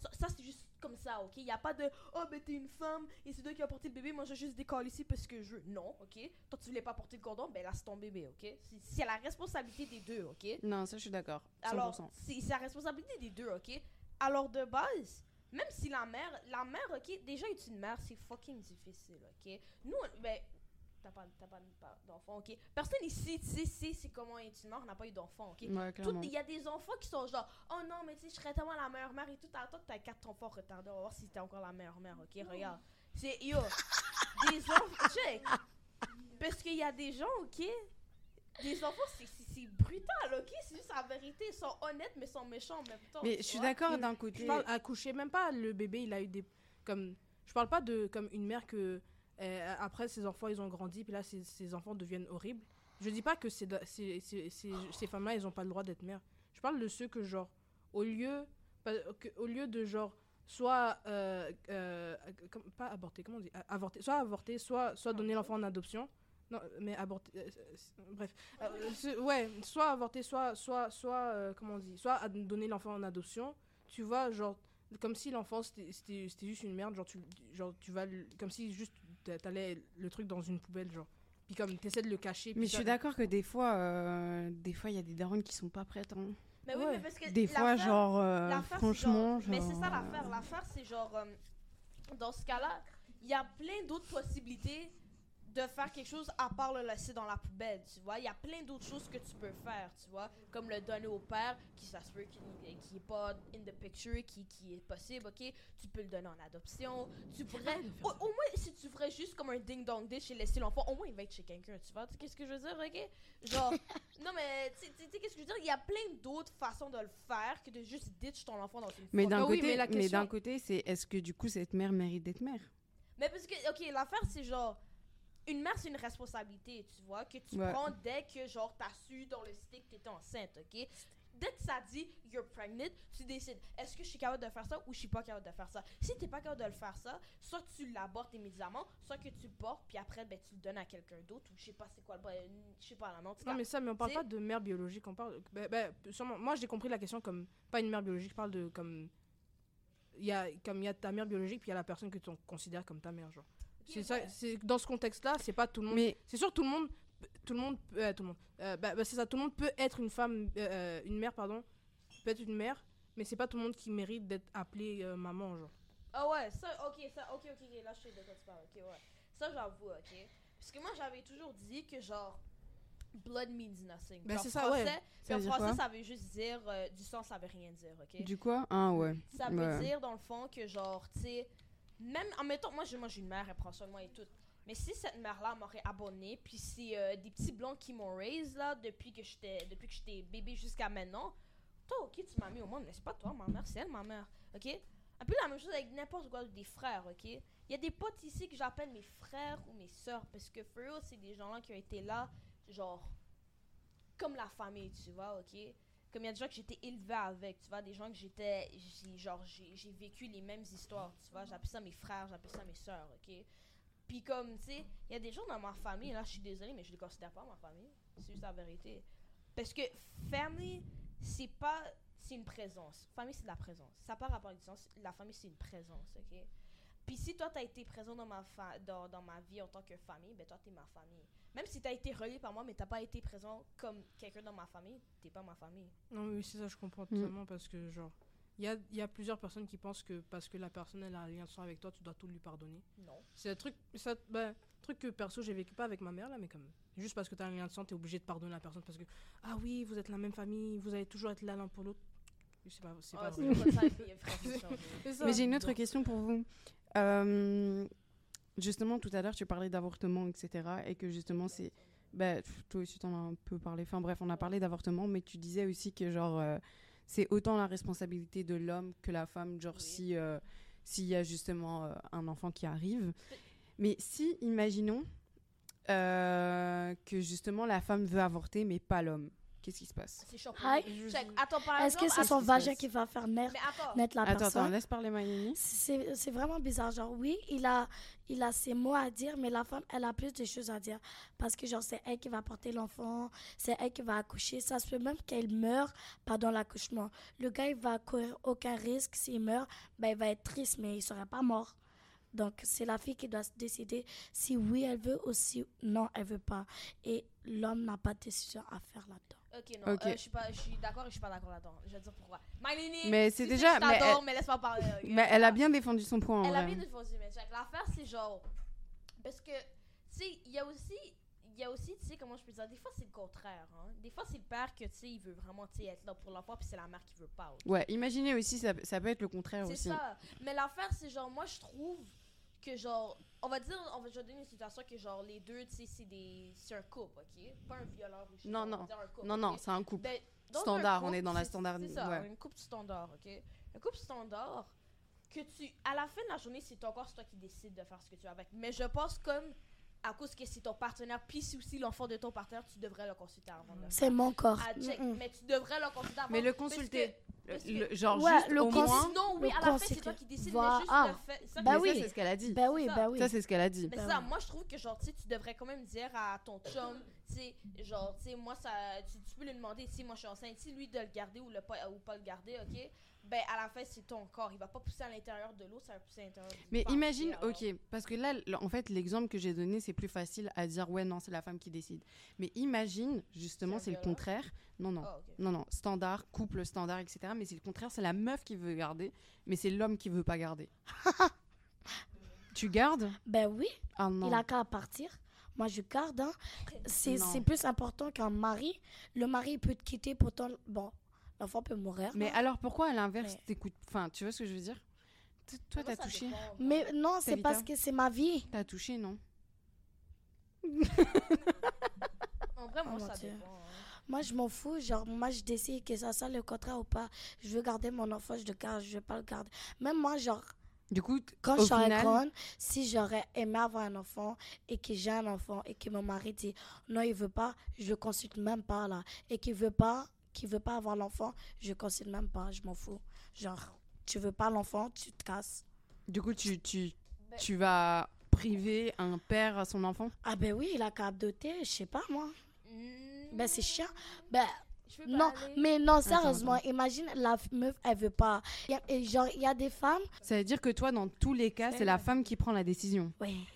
[SPEAKER 6] Ça, ça, c'est juste comme ça, ok? Il n'y a pas de Oh, ben t'es une femme et c'est toi qui as porté le bébé, moi je vais juste décoller ici parce que je veux. Non, ok? Toi tu voulais pas porter le condom, ben là c'est ton bébé, ok? C'est- la responsabilité des deux, ok?
[SPEAKER 1] Non, ça, je suis d'accord. 100%.
[SPEAKER 6] Alors, c'est la responsabilité des deux, ok? Alors, de base, même si la mère, la mère, ok, déjà être une mère, c'est fucking difficile, ok? Nous, ben, t'as pas, t'as pas, pas d'enfant, ok? Personne ici, tu sais, c'est comment être une mère, on n'a pas eu d'enfant, ok?
[SPEAKER 1] Ouais, clairement.
[SPEAKER 6] Il y a des enfants qui sont genre, oh non, mais tu sais, je serais tellement la meilleure mère et tout. Attends que t'as quatre enfants retardés, on va voir si t'es encore la meilleure mère, ok? Regarde. C'est, yo, des enfants, *laughs* check. Parce qu'il y a des gens, ok? Des enfants, c'est- c'est c'est brutal, ok? C'est juste la vérité. Ils sont honnêtes, mais ils sont méchants en même temps.
[SPEAKER 1] Mais je suis d'accord d'un
[SPEAKER 2] Je
[SPEAKER 1] côté.
[SPEAKER 2] parle accoucher, même pas le bébé, il a eu des. Comme, je parle pas de comme une mère que. Euh, après, ses enfants, ils ont grandi, puis là, ses, ses enfants deviennent horribles. Je dis pas que c'est- c'est- ces femmes-là, elles ont pas le droit d'être mères. Je parle de ceux que, genre, au lieu, au lieu de, genre, soit. euh, euh, pas avorter, comment on dit Avorter. Soit avorter, soit, soit donner l'enfant en adoption. Non, mais euh, bref. Ouais, soit avorter, soit. soit, soit comment on dit Soit donner l'enfant en adoption. Tu vois, genre comme si l'enfant c'était juste une merde genre tu genre tu vas comme si juste t'allais le truc dans une poubelle genre puis comme t'essaies de le cacher
[SPEAKER 1] Mais je suis d'accord que des fois, euh, des fois, il y a des darons qui sont pas prêtes. hein.
[SPEAKER 6] Mais oui, mais parce que.
[SPEAKER 1] Des fois, genre, euh, franchement,
[SPEAKER 6] genre- Mais c'est ça
[SPEAKER 1] genre,
[SPEAKER 6] l'affaire.
[SPEAKER 1] euh,
[SPEAKER 6] L'affaire, c'est genre. euh, dans ce cas-là, il y a plein d'autres possibilités de faire quelque chose à part le laisser dans la poubelle, tu vois. Il y a plein d'autres choses que tu peux faire, tu vois. Comme le donner au père, qui ça se peut qu'il qui est pas in the picture, qui, qui est possible, ok. Tu peux le donner en adoption. Tu pourrais. Au, au moins, si tu ferais juste comme un ding-dong dish et laisser l'enfant, au moins il va être chez quelqu'un, tu vois. Tu sais Qu'est-ce que je veux dire, ok? Genre. *laughs* non, mais tu sais- qu'est-ce que je veux dire? Il y a plein d'autres façons de le faire que de juste ditch ton enfant dans une
[SPEAKER 1] Mais d'un
[SPEAKER 2] Ah oui,
[SPEAKER 1] côté,
[SPEAKER 2] mais la
[SPEAKER 1] mais
[SPEAKER 2] question-
[SPEAKER 1] d'un côté, c'est est-ce que du coup cette mère mérite d'être mère?
[SPEAKER 6] Mais parce que, ok, l'affaire, c'est genre. Une mère, c'est une responsabilité, tu vois, que tu
[SPEAKER 1] Ouais.
[SPEAKER 6] prends dès que, genre, t'as su dans le stick que t'étais enceinte, ok? Dès que ça dit you're pregnant, tu décides est-ce que je suis capable de faire ça ou je suis pas capable de faire ça? Si t'es pas capable de le faire ça, soit tu l'abortes immédiatement, soit que tu le portes, puis après, ben, tu le donnes à quelqu'un d'autre ou je sais pas c'est quoi le. Je sais pas, là, cas.
[SPEAKER 2] non mais ça mais on parle pas de mère biologique on parle ben, ben, sûrement moi j'ai compris la question comme pas une mère biologique je parle de comme il y a comme il y a ta mère biologique puis il y a la personne que tu considères comme ta mère genre c'est ça c'est dans ce contexte là c'est pas tout le monde
[SPEAKER 1] Mais
[SPEAKER 2] C'est sûr, tout le monde, tout le monde, euh, tout le monde. euh, bah, bah, c'est ça, tout le monde peut être une femme, euh, euh, une mère, pardon, peut être une mère, mais c'est pas tout le monde qui mérite d'être appelée euh, maman, genre.
[SPEAKER 6] Ah ouais, ça, ok, ça, ok, ok, là je tu parles, ok, ouais. Ça j'avoue, ok. Parce que moi j'avais toujours dit que genre, blood means nothing.
[SPEAKER 2] Ben, c'est ça, ouais.
[SPEAKER 1] Ça
[SPEAKER 6] en français, ça veut juste dire, euh, du sang, ça veut rien dire, ok?
[SPEAKER 1] du quoi? Ah ouais.
[SPEAKER 6] Ça veut
[SPEAKER 1] Ouais.
[SPEAKER 6] dire dans le fond que genre, tu sais, même en mettant, moi moi, j'ai une mère, elle prend soin de moi et tout. Mais si cette mère-là m'aurait abonné, puis c'est euh, des petits blancs qui m'ont raise là depuis que j'étais depuis que j'étais bébé jusqu'à maintenant, toi ok tu m'as mis au monde, mais c'est pas toi ma mère, c'est elle ma mère, ok? Un peu la même chose avec n'importe quoi des frères, ok? Il y a des potes ici que j'appelle mes frères ou mes sœurs parce que for c'est des gens-là qui ont été là, genre comme la famille, tu vois, ok? Comme il y a des gens que j'étais élevé avec, tu vois, des gens que j'étais, genre, j'ai vécu les mêmes histoires, tu vois. J'appelle ça mes frères, j'appelle ça mes sœurs, ok? Puis comme, tu sais, il y a des gens dans ma famille, là, je suis désolée, mais je les considère pas ma famille. C'est juste la vérité. Parce que family, c'est pas, c'est une présence. Famille, c'est de la présence. Ça part rapport avec. La famille, c'est une présence, ok? Puis si toi, t'as été présent dans ma, fa- dans, dans ma vie en tant que famille, ben toi, t'es ma famille. Même si t'as été relié par moi, mais t'as pas été présent comme quelqu'un dans ma famille, t'es pas ma famille.
[SPEAKER 2] Non, mais oui, c'est ça, je comprends
[SPEAKER 1] Mm.
[SPEAKER 2] totalement parce que, genre, il y a, il y a plusieurs personnes qui pensent que parce que la personne elle a un lien de sang avec toi, tu dois tout lui pardonner.
[SPEAKER 6] Non.
[SPEAKER 2] C'est un truc, ça, ben, truc que perso j'ai vécu pas avec ma mère là, mais comme juste parce que t'as un lien de sang, t'es obligé de pardonner la personne parce que ah oui, vous êtes la même famille, vous allez toujours être là l'un pour l'autre. C'est pas, c'est pas
[SPEAKER 6] c'est
[SPEAKER 2] vrai. *laughs*
[SPEAKER 1] Mais j'ai une autre question pour vous. Euh, justement, tout à l'heure, tu parlais d'avortement, etc. Et que justement, c'est. Bah, toi aussi, t'en as un peu parlé. Enfin, bref, on a parlé d'avortement, mais tu disais aussi que, genre, euh, c'est autant la responsabilité de l'homme que la femme, genre,
[SPEAKER 6] Oui.
[SPEAKER 1] si. euh, s'il y a justement euh, un enfant qui arrive. Mais si, imaginons que justement la femme veut avorter, mais pas l'homme, qu'est-ce qui se passe
[SPEAKER 6] C'est chaud.
[SPEAKER 5] Hi.
[SPEAKER 2] Je-
[SPEAKER 6] Check. Attends, par
[SPEAKER 5] Est-ce que c'est son vagin qui va faire naître,
[SPEAKER 6] Mais attends.
[SPEAKER 5] naître la
[SPEAKER 1] Attends,
[SPEAKER 5] personne?
[SPEAKER 1] attends, laisse parler Mayeni.
[SPEAKER 5] C'est c'est vraiment bizarre. Genre, oui, il a, il a ses mots à dire, mais la femme, elle a plus de choses à dire. Parce que, genre, c'est elle qui va porter l'enfant, c'est elle qui va accoucher. Ça se peut même qu'elle meure pendant l'accouchement. Le gars, il va courir aucun risque. S'il meurt, ben, il va être triste, mais il serait pas mort. Donc, c'est la fille qui doit se décider si oui, elle veut ou si non, elle veut pas. Et l'homme n'a pas de décision à faire là-dedans.
[SPEAKER 6] Ok, non,
[SPEAKER 1] Ok.
[SPEAKER 6] euh, je suis pas, je suis d'accord et je suis pas d'accord là-dedans. Je vais te dire pourquoi.
[SPEAKER 1] Mais c'est
[SPEAKER 6] tu
[SPEAKER 1] déjà- mais
[SPEAKER 6] t'adore,
[SPEAKER 1] elle-
[SPEAKER 6] mais laisse-moi parler. ok?
[SPEAKER 1] Mais elle a bien défendu son point en
[SPEAKER 6] Elle a
[SPEAKER 1] vrai.
[SPEAKER 6] bien défendu, mais check. L'affaire, c'est genre. Parce que, tu sais, il y a aussi. Il y a aussi, tu sais, comment je peux dire, des fois c'est le contraire. Hein? Des fois c'est le père que, tu sais, il veut vraiment, tu sais, être là pour l'enfant, puis c'est la mère qui veut pas. ok?
[SPEAKER 1] Ouais, imaginez aussi, ça, ça peut être le contraire
[SPEAKER 6] C'est
[SPEAKER 1] aussi.
[SPEAKER 6] ça. Mais l'affaire, c'est genre, moi, je trouve que genre, on va dire, on va je vais donner une situation que genre les deux, tu sais, c'est des, c'est un couple, ok, pas un violeur ou je sais
[SPEAKER 1] Non, non.
[SPEAKER 6] dire un couple,
[SPEAKER 1] Non, non, c'est un couple.
[SPEAKER 6] Ben,
[SPEAKER 1] Standard, on est dans la standard-
[SPEAKER 6] C'est ça,
[SPEAKER 1] ouais.
[SPEAKER 6] couple standard, ok? Un couple standard que tu, à la fin de la journée, c'est encore toi qui décides de faire ce que tu veux avec. Mais je pense comme à cause que c'est ton partenaire, puis c'est aussi l'enfant de ton partenaire, tu devrais le consulter avant de le
[SPEAKER 5] C'est mon corps.
[SPEAKER 6] Ah, check, mais tu devrais le consulter avant.
[SPEAKER 1] Mais le
[SPEAKER 6] parce que-
[SPEAKER 1] consulter. Le- genre
[SPEAKER 5] Ouais,
[SPEAKER 1] juste
[SPEAKER 5] le
[SPEAKER 1] au moins.
[SPEAKER 6] Sinon, oui,
[SPEAKER 5] le
[SPEAKER 6] à la fin, c'est toi qui décides, mais juste
[SPEAKER 5] ah.
[SPEAKER 6] le fait. ça,
[SPEAKER 5] Bah oui.
[SPEAKER 1] ça, c'est ce qu'elle a dit.
[SPEAKER 5] Ben oui,
[SPEAKER 6] ça.
[SPEAKER 5] ben oui.
[SPEAKER 1] Ça, c'est ce qu'elle a dit.
[SPEAKER 6] Mais
[SPEAKER 5] Ben
[SPEAKER 6] ça,
[SPEAKER 5] oui.
[SPEAKER 6] moi, je trouve que, genre, tu sais, tu devrais quand même dire à ton chum, tu sais, genre, tu sais, moi, ça, tu, tu peux lui demander si moi je suis enceinte, si lui de le garder ou, le pas, ou pas le garder, ok? Ben, à la fin, c'est ton corps. Il va pas pousser à l'intérieur de l'eau, ça va pousser à l'intérieur
[SPEAKER 1] Mais imagine,
[SPEAKER 6] alors.
[SPEAKER 1] ok, parce que là, en fait, l'exemple que j'ai donné, c'est plus facile à dire, ouais, non, c'est la femme qui décide. Mais imagine, justement,
[SPEAKER 6] C'est
[SPEAKER 1] le contraire. Non, non.
[SPEAKER 6] Ah.
[SPEAKER 1] Non, non, standard, couple standard, etc. Mais c'est le contraire, c'est la meuf qui veut garder, mais c'est l'homme qui veut pas garder. *laughs* tu gardes?
[SPEAKER 5] Ben oui,
[SPEAKER 1] Ah non.
[SPEAKER 5] il a qu'à partir. Moi, je garde. hein. C'est plus important qu'un mari. Le mari il peut te quitter, pourtant, bon, l'enfant peut mourir.
[SPEAKER 1] Mais alors pourquoi à l'inverse,
[SPEAKER 5] Mais-
[SPEAKER 1] t'écoutes Enfin, tu vois ce que je veux dire? T- Toi, t'as touché
[SPEAKER 6] dépend?
[SPEAKER 5] Mais non, c'est
[SPEAKER 1] Tabitha
[SPEAKER 5] parce que c'est ma vie.
[SPEAKER 1] T'as touché, non?
[SPEAKER 6] En vrai, moi,
[SPEAKER 5] Oh, mon
[SPEAKER 6] ça
[SPEAKER 5] Dieu.
[SPEAKER 6] dépend. hein.
[SPEAKER 5] Moi, je m'en fous. Genre, moi, je décide que ça soit le contraire ou pas. Je veux garder mon enfant, je le garde, je veux pas le garder. Même moi, genre,
[SPEAKER 1] Du coup, t-
[SPEAKER 5] quand
[SPEAKER 1] au
[SPEAKER 5] je
[SPEAKER 1] final,
[SPEAKER 5] grande, si j'aurais aimé avoir un enfant et que j'ai un enfant et que mon mari dit non, il veut pas, je le consulte même pas là. Et qu'il veut pas, qu'il veut pas avoir l'enfant, je consulte même pas, je m'en fous. Genre, tu veux pas l'enfant, tu te casses.
[SPEAKER 1] du coup, tu, tu,
[SPEAKER 6] Ben-
[SPEAKER 1] tu vas priver un père à son enfant?
[SPEAKER 5] Ah ben oui, il a qu'à adopter, je sais pas moi.
[SPEAKER 6] Hmm,
[SPEAKER 5] Ben c'est chiant. Ben non,
[SPEAKER 6] aller.
[SPEAKER 5] mais non, sérieusement, imagine la meuf, elle veut pas. Y a- et genre, il y a des femmes.
[SPEAKER 1] Ça veut dire que toi, dans tous les cas, c'est la femme qui prend la décision.
[SPEAKER 5] Oui,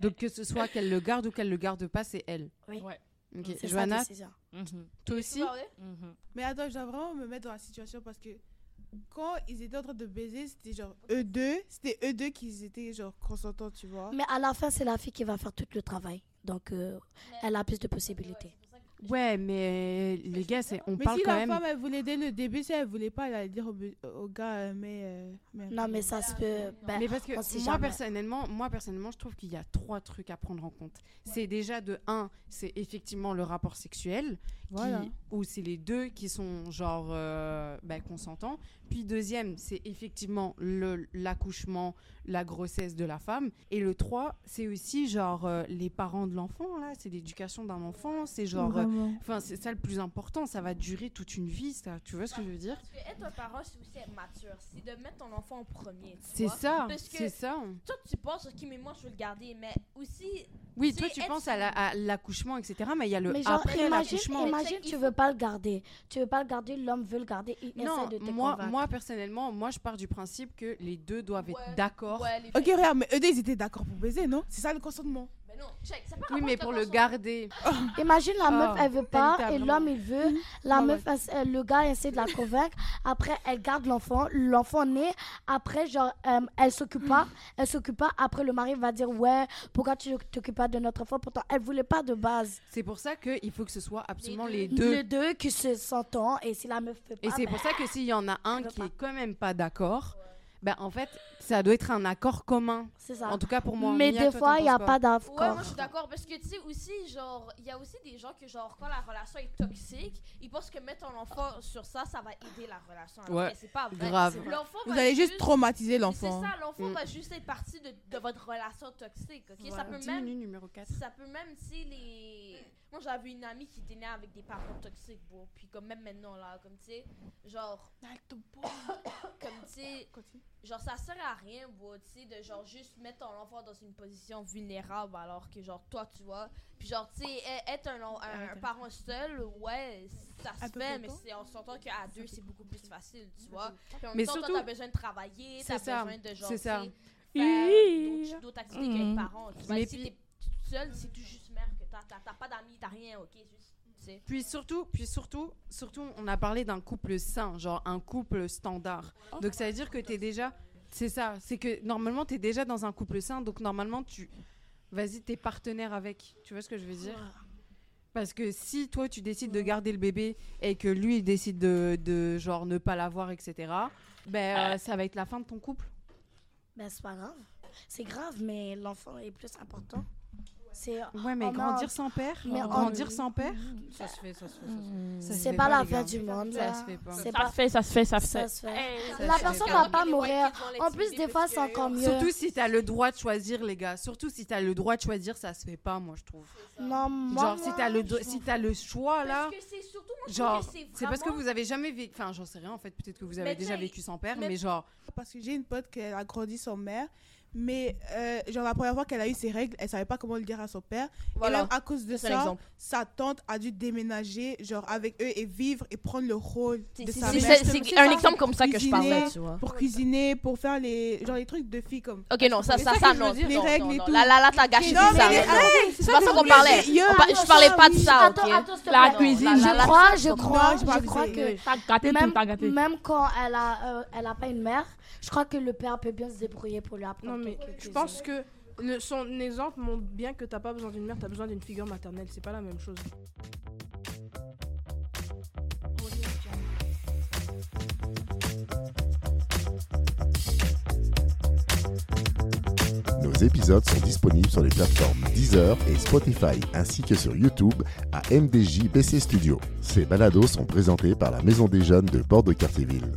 [SPEAKER 1] Donc que ce soit qu'elle le garde ou qu'elle le garde pas, c'est elle.
[SPEAKER 5] oui.
[SPEAKER 4] Ouais.
[SPEAKER 1] Ok.
[SPEAKER 5] C'est sa
[SPEAKER 1] Johanna,
[SPEAKER 5] décision.
[SPEAKER 4] Mhm,
[SPEAKER 1] toi aussi
[SPEAKER 4] mhm.
[SPEAKER 3] Mais attends, je dois vraiment me mettre dans la situation parce que quand ils étaient en train de baiser, c'était genre eux deux, c'était eux deux qui étaient genre consentants, tu vois.
[SPEAKER 5] Mais à la fin, c'est la fille qui va faire tout le travail. Donc, euh, elle a plus de possibilités.
[SPEAKER 1] Ouais, mais les gars, c'est on
[SPEAKER 3] Mais
[SPEAKER 1] parle
[SPEAKER 3] si
[SPEAKER 1] quand
[SPEAKER 3] la
[SPEAKER 1] même.
[SPEAKER 3] femme elle voulait dès le début, si elle voulait pas, elle allait dire au, au gars, euh, mais, euh, mais.
[SPEAKER 5] Non, mais ça se peut. ben,
[SPEAKER 1] Mais parce que moi
[SPEAKER 5] jamais.
[SPEAKER 1] personnellement, moi personnellement, je trouve qu'il y a trois trucs à prendre en compte. C'est déjà de un, c'est effectivement le rapport sexuel,
[SPEAKER 3] Voilà.
[SPEAKER 1] où c'est les deux qui sont genre euh, bah, consentants. Puis deuxième, c'est effectivement le l'accouchement, la grossesse de la femme. Et le trois, c'est aussi genre euh, les parents de l'enfant là, c'est l'éducation d'un enfant, c'est genre, euh, enfin c'est ça le plus important. Ça va durer toute une vie, ça. Tu vois ce que je veux dire?
[SPEAKER 6] Parce que être un parent, c'est aussi être mature. C'est de mettre ton enfant en premier. tu
[SPEAKER 1] C'est
[SPEAKER 6] vois.
[SPEAKER 1] ça,
[SPEAKER 6] Parce que-
[SPEAKER 1] c'est ça.
[SPEAKER 6] Toi, tu penses, ok, mais moi, je veux le garder. Mais aussi,
[SPEAKER 1] Oui, toi tu penses à la- à l'accouchement, etc. Mais il y a le
[SPEAKER 5] Mais genre,
[SPEAKER 1] après
[SPEAKER 5] imagine,
[SPEAKER 1] l'accouchement.
[SPEAKER 5] imagine, Tu
[SPEAKER 6] faut-
[SPEAKER 5] veux pas le garder. Tu veux pas le garder, l'homme veut le garder. Il
[SPEAKER 1] Non,
[SPEAKER 5] essaie de te
[SPEAKER 1] moi,
[SPEAKER 5] convaincre.
[SPEAKER 1] moi personnellement, moi je pars du principe que les deux doivent
[SPEAKER 6] Ouais,
[SPEAKER 1] être d'accord.
[SPEAKER 3] Ok, regarde, mais eux deux ils étaient d'accord pour baiser, non? C'est ça le consentement.
[SPEAKER 1] Oui, mais pour le garder. *laughs*
[SPEAKER 5] Imagine la
[SPEAKER 1] Ah,
[SPEAKER 5] meuf, elle veut pas et l'homme il veut. La
[SPEAKER 3] Ouais,
[SPEAKER 5] meuf, le gars essaie de la convaincre. Après, elle garde l'enfant. L'enfant naît. Après, genre, euh, elle s'occupe pas. Elle s'occupe pas. Après, le mari va dire ouais, pourquoi tu t'occupes pas de notre enfant? Pourtant, elle voulait pas de base.
[SPEAKER 1] C'est pour ça qu'il faut que ce soit absolument
[SPEAKER 6] deux.
[SPEAKER 1] les deux.
[SPEAKER 5] Les deux qui se s'entendent et si la meuf fait pas,
[SPEAKER 1] Et c'est
[SPEAKER 5] ben,
[SPEAKER 1] pour ça que s'il y en a un qui
[SPEAKER 5] pas.
[SPEAKER 1] est quand même pas d'accord, ben en fait, ça doit être un accord commun.
[SPEAKER 5] c'est ça.
[SPEAKER 1] En tout cas pour moi.
[SPEAKER 5] Mais
[SPEAKER 1] Mia,
[SPEAKER 5] des
[SPEAKER 1] toi,
[SPEAKER 5] fois, il y a pas
[SPEAKER 6] Ouais,
[SPEAKER 5] d'accord.
[SPEAKER 6] moi je suis d'accord parce que tu sais aussi genre il y a aussi des gens que genre quand la relation est toxique, ils pensent que mettre un enfant sur ça ça va aider la relation. Alors
[SPEAKER 1] Ouais,
[SPEAKER 6] c'est pas vrai.
[SPEAKER 1] grave.
[SPEAKER 6] C'est
[SPEAKER 3] Vous allez juste traumatiser
[SPEAKER 6] C'est
[SPEAKER 3] l'enfant.
[SPEAKER 6] ça, l'enfant
[SPEAKER 1] Mm.
[SPEAKER 6] va juste être partie de, de votre relation toxique, ok? Ça peut même
[SPEAKER 1] numéro 4.
[SPEAKER 6] ça peut même si les moi j'avais une amie qui était née avec des parents toxiques bro. Puis comme même maintenant là comme tu sais genre *coughs* comme tu sais genre ça sert à rien bro tu sais de genre juste mettre ton enfant dans une position vulnérable alors que genre toi tu vois. Puis genre tu sais e- être un, un, un parent seul ouais ça se fait mais c'est on s'entend qu'à deux c'est beaucoup plus facile tu vois. Puis en
[SPEAKER 1] Mais
[SPEAKER 6] même temps, toi,
[SPEAKER 1] surtout-
[SPEAKER 6] t'as besoin de travailler t'as besoin de genre
[SPEAKER 1] c'est ça.
[SPEAKER 6] tu sais, faire d'autres- activités qu'être
[SPEAKER 5] Mhm.
[SPEAKER 6] parent tu vois.
[SPEAKER 1] Mais
[SPEAKER 6] si t'es toute seule c'est tout juste que t'as pas d'amis t'as rien ok juste tu sais
[SPEAKER 1] Puis surtout, puis surtout, surtout, on a parlé d'un couple sain, genre un couple standard. Donc ça veut dire que tu es déjà, c'est ça, c'est que normalement tu es déjà dans un couple sain, donc normalement tu, vas-y, t'es partenaire avec. Tu vois ce que je veux dire? Parce que si toi tu décides de garder le bébé et que lui il décide de, de genre ne pas l'avoir, etc. Ben euh, ça va être la fin de ton couple.
[SPEAKER 5] Ben, c'est pas grave. C'est grave, mais l'enfant est plus important. C'est
[SPEAKER 1] Ouais, mais grandir sans père,
[SPEAKER 5] Mais
[SPEAKER 1] grandir sans père,
[SPEAKER 2] Ça se fait, ça se fait. Ça se fait.
[SPEAKER 1] ça se
[SPEAKER 5] c'est pas la fin du monde.
[SPEAKER 1] Ça se fait pas.
[SPEAKER 5] C'est
[SPEAKER 4] Ça se fait, ça se fait, ça se
[SPEAKER 5] ça
[SPEAKER 4] fait.
[SPEAKER 5] La personne va
[SPEAKER 1] pas.
[SPEAKER 5] mourir. En plus, des fois, c'est encore mieux.
[SPEAKER 1] Surtout si t'as le droit de choisir, les gars. Surtout si t'as le droit de choisir, ça se fait pas, moi, je trouve.
[SPEAKER 5] Non, moi,
[SPEAKER 1] Genre, si t'as le, si t'as le choix, là.
[SPEAKER 6] Parce que c'est surtout, moi, je
[SPEAKER 1] Genre, c'est parce que vous avez jamais vécu. Enfin, j'en sais rien en fait. Peut-être que vous avez déjà vécu sans père,
[SPEAKER 6] mais-
[SPEAKER 1] mais genre.
[SPEAKER 3] Parce que j'ai une pote qui a grandi sans mère, mais euh, genre la première fois qu'elle a eu ses règles, elle savait pas comment le dire à son père. Et
[SPEAKER 6] Voilà.
[SPEAKER 3] même à cause de ça, sa tante a dû déménager genre avec eux et vivre et prendre le rôle de sa
[SPEAKER 6] c'est-
[SPEAKER 3] mère.
[SPEAKER 6] c'est un exemple comme ça que je parlais, tu vois.
[SPEAKER 3] pour cuisiner, pour faire les genre les trucs de filles comme.
[SPEAKER 6] Ok, non, ça, ça, non.
[SPEAKER 3] Les règles et tout.
[SPEAKER 6] Là, là, là, t'as gâché tout ça. là, C'est pas ça qu'on parlait. Je parlais pas de ça,
[SPEAKER 5] Attends,
[SPEAKER 6] ok?
[SPEAKER 4] La cuisine.
[SPEAKER 5] Je
[SPEAKER 6] là, là,
[SPEAKER 5] crois, je crois,
[SPEAKER 3] je
[SPEAKER 5] crois que
[SPEAKER 4] T'as gâté tout,
[SPEAKER 5] même,
[SPEAKER 4] t'as gâté.
[SPEAKER 5] même quand elle a, euh, elle a pas une mère, je crois que le père peut bien se débrouiller pour lui apprendre.
[SPEAKER 2] Mais je pense que le, son exemple montre bien que t'as pas besoin d'une mère, t'as besoin d'une figure maternelle. C'est pas la même chose.
[SPEAKER 7] Nos épisodes sont disponibles sur les plateformes Deezer et Spotify, ainsi que sur YouTube à MDJ BC Studio. Ces balados sont présentés par la Maison des Jeunes de Bordeaux-Cartierville.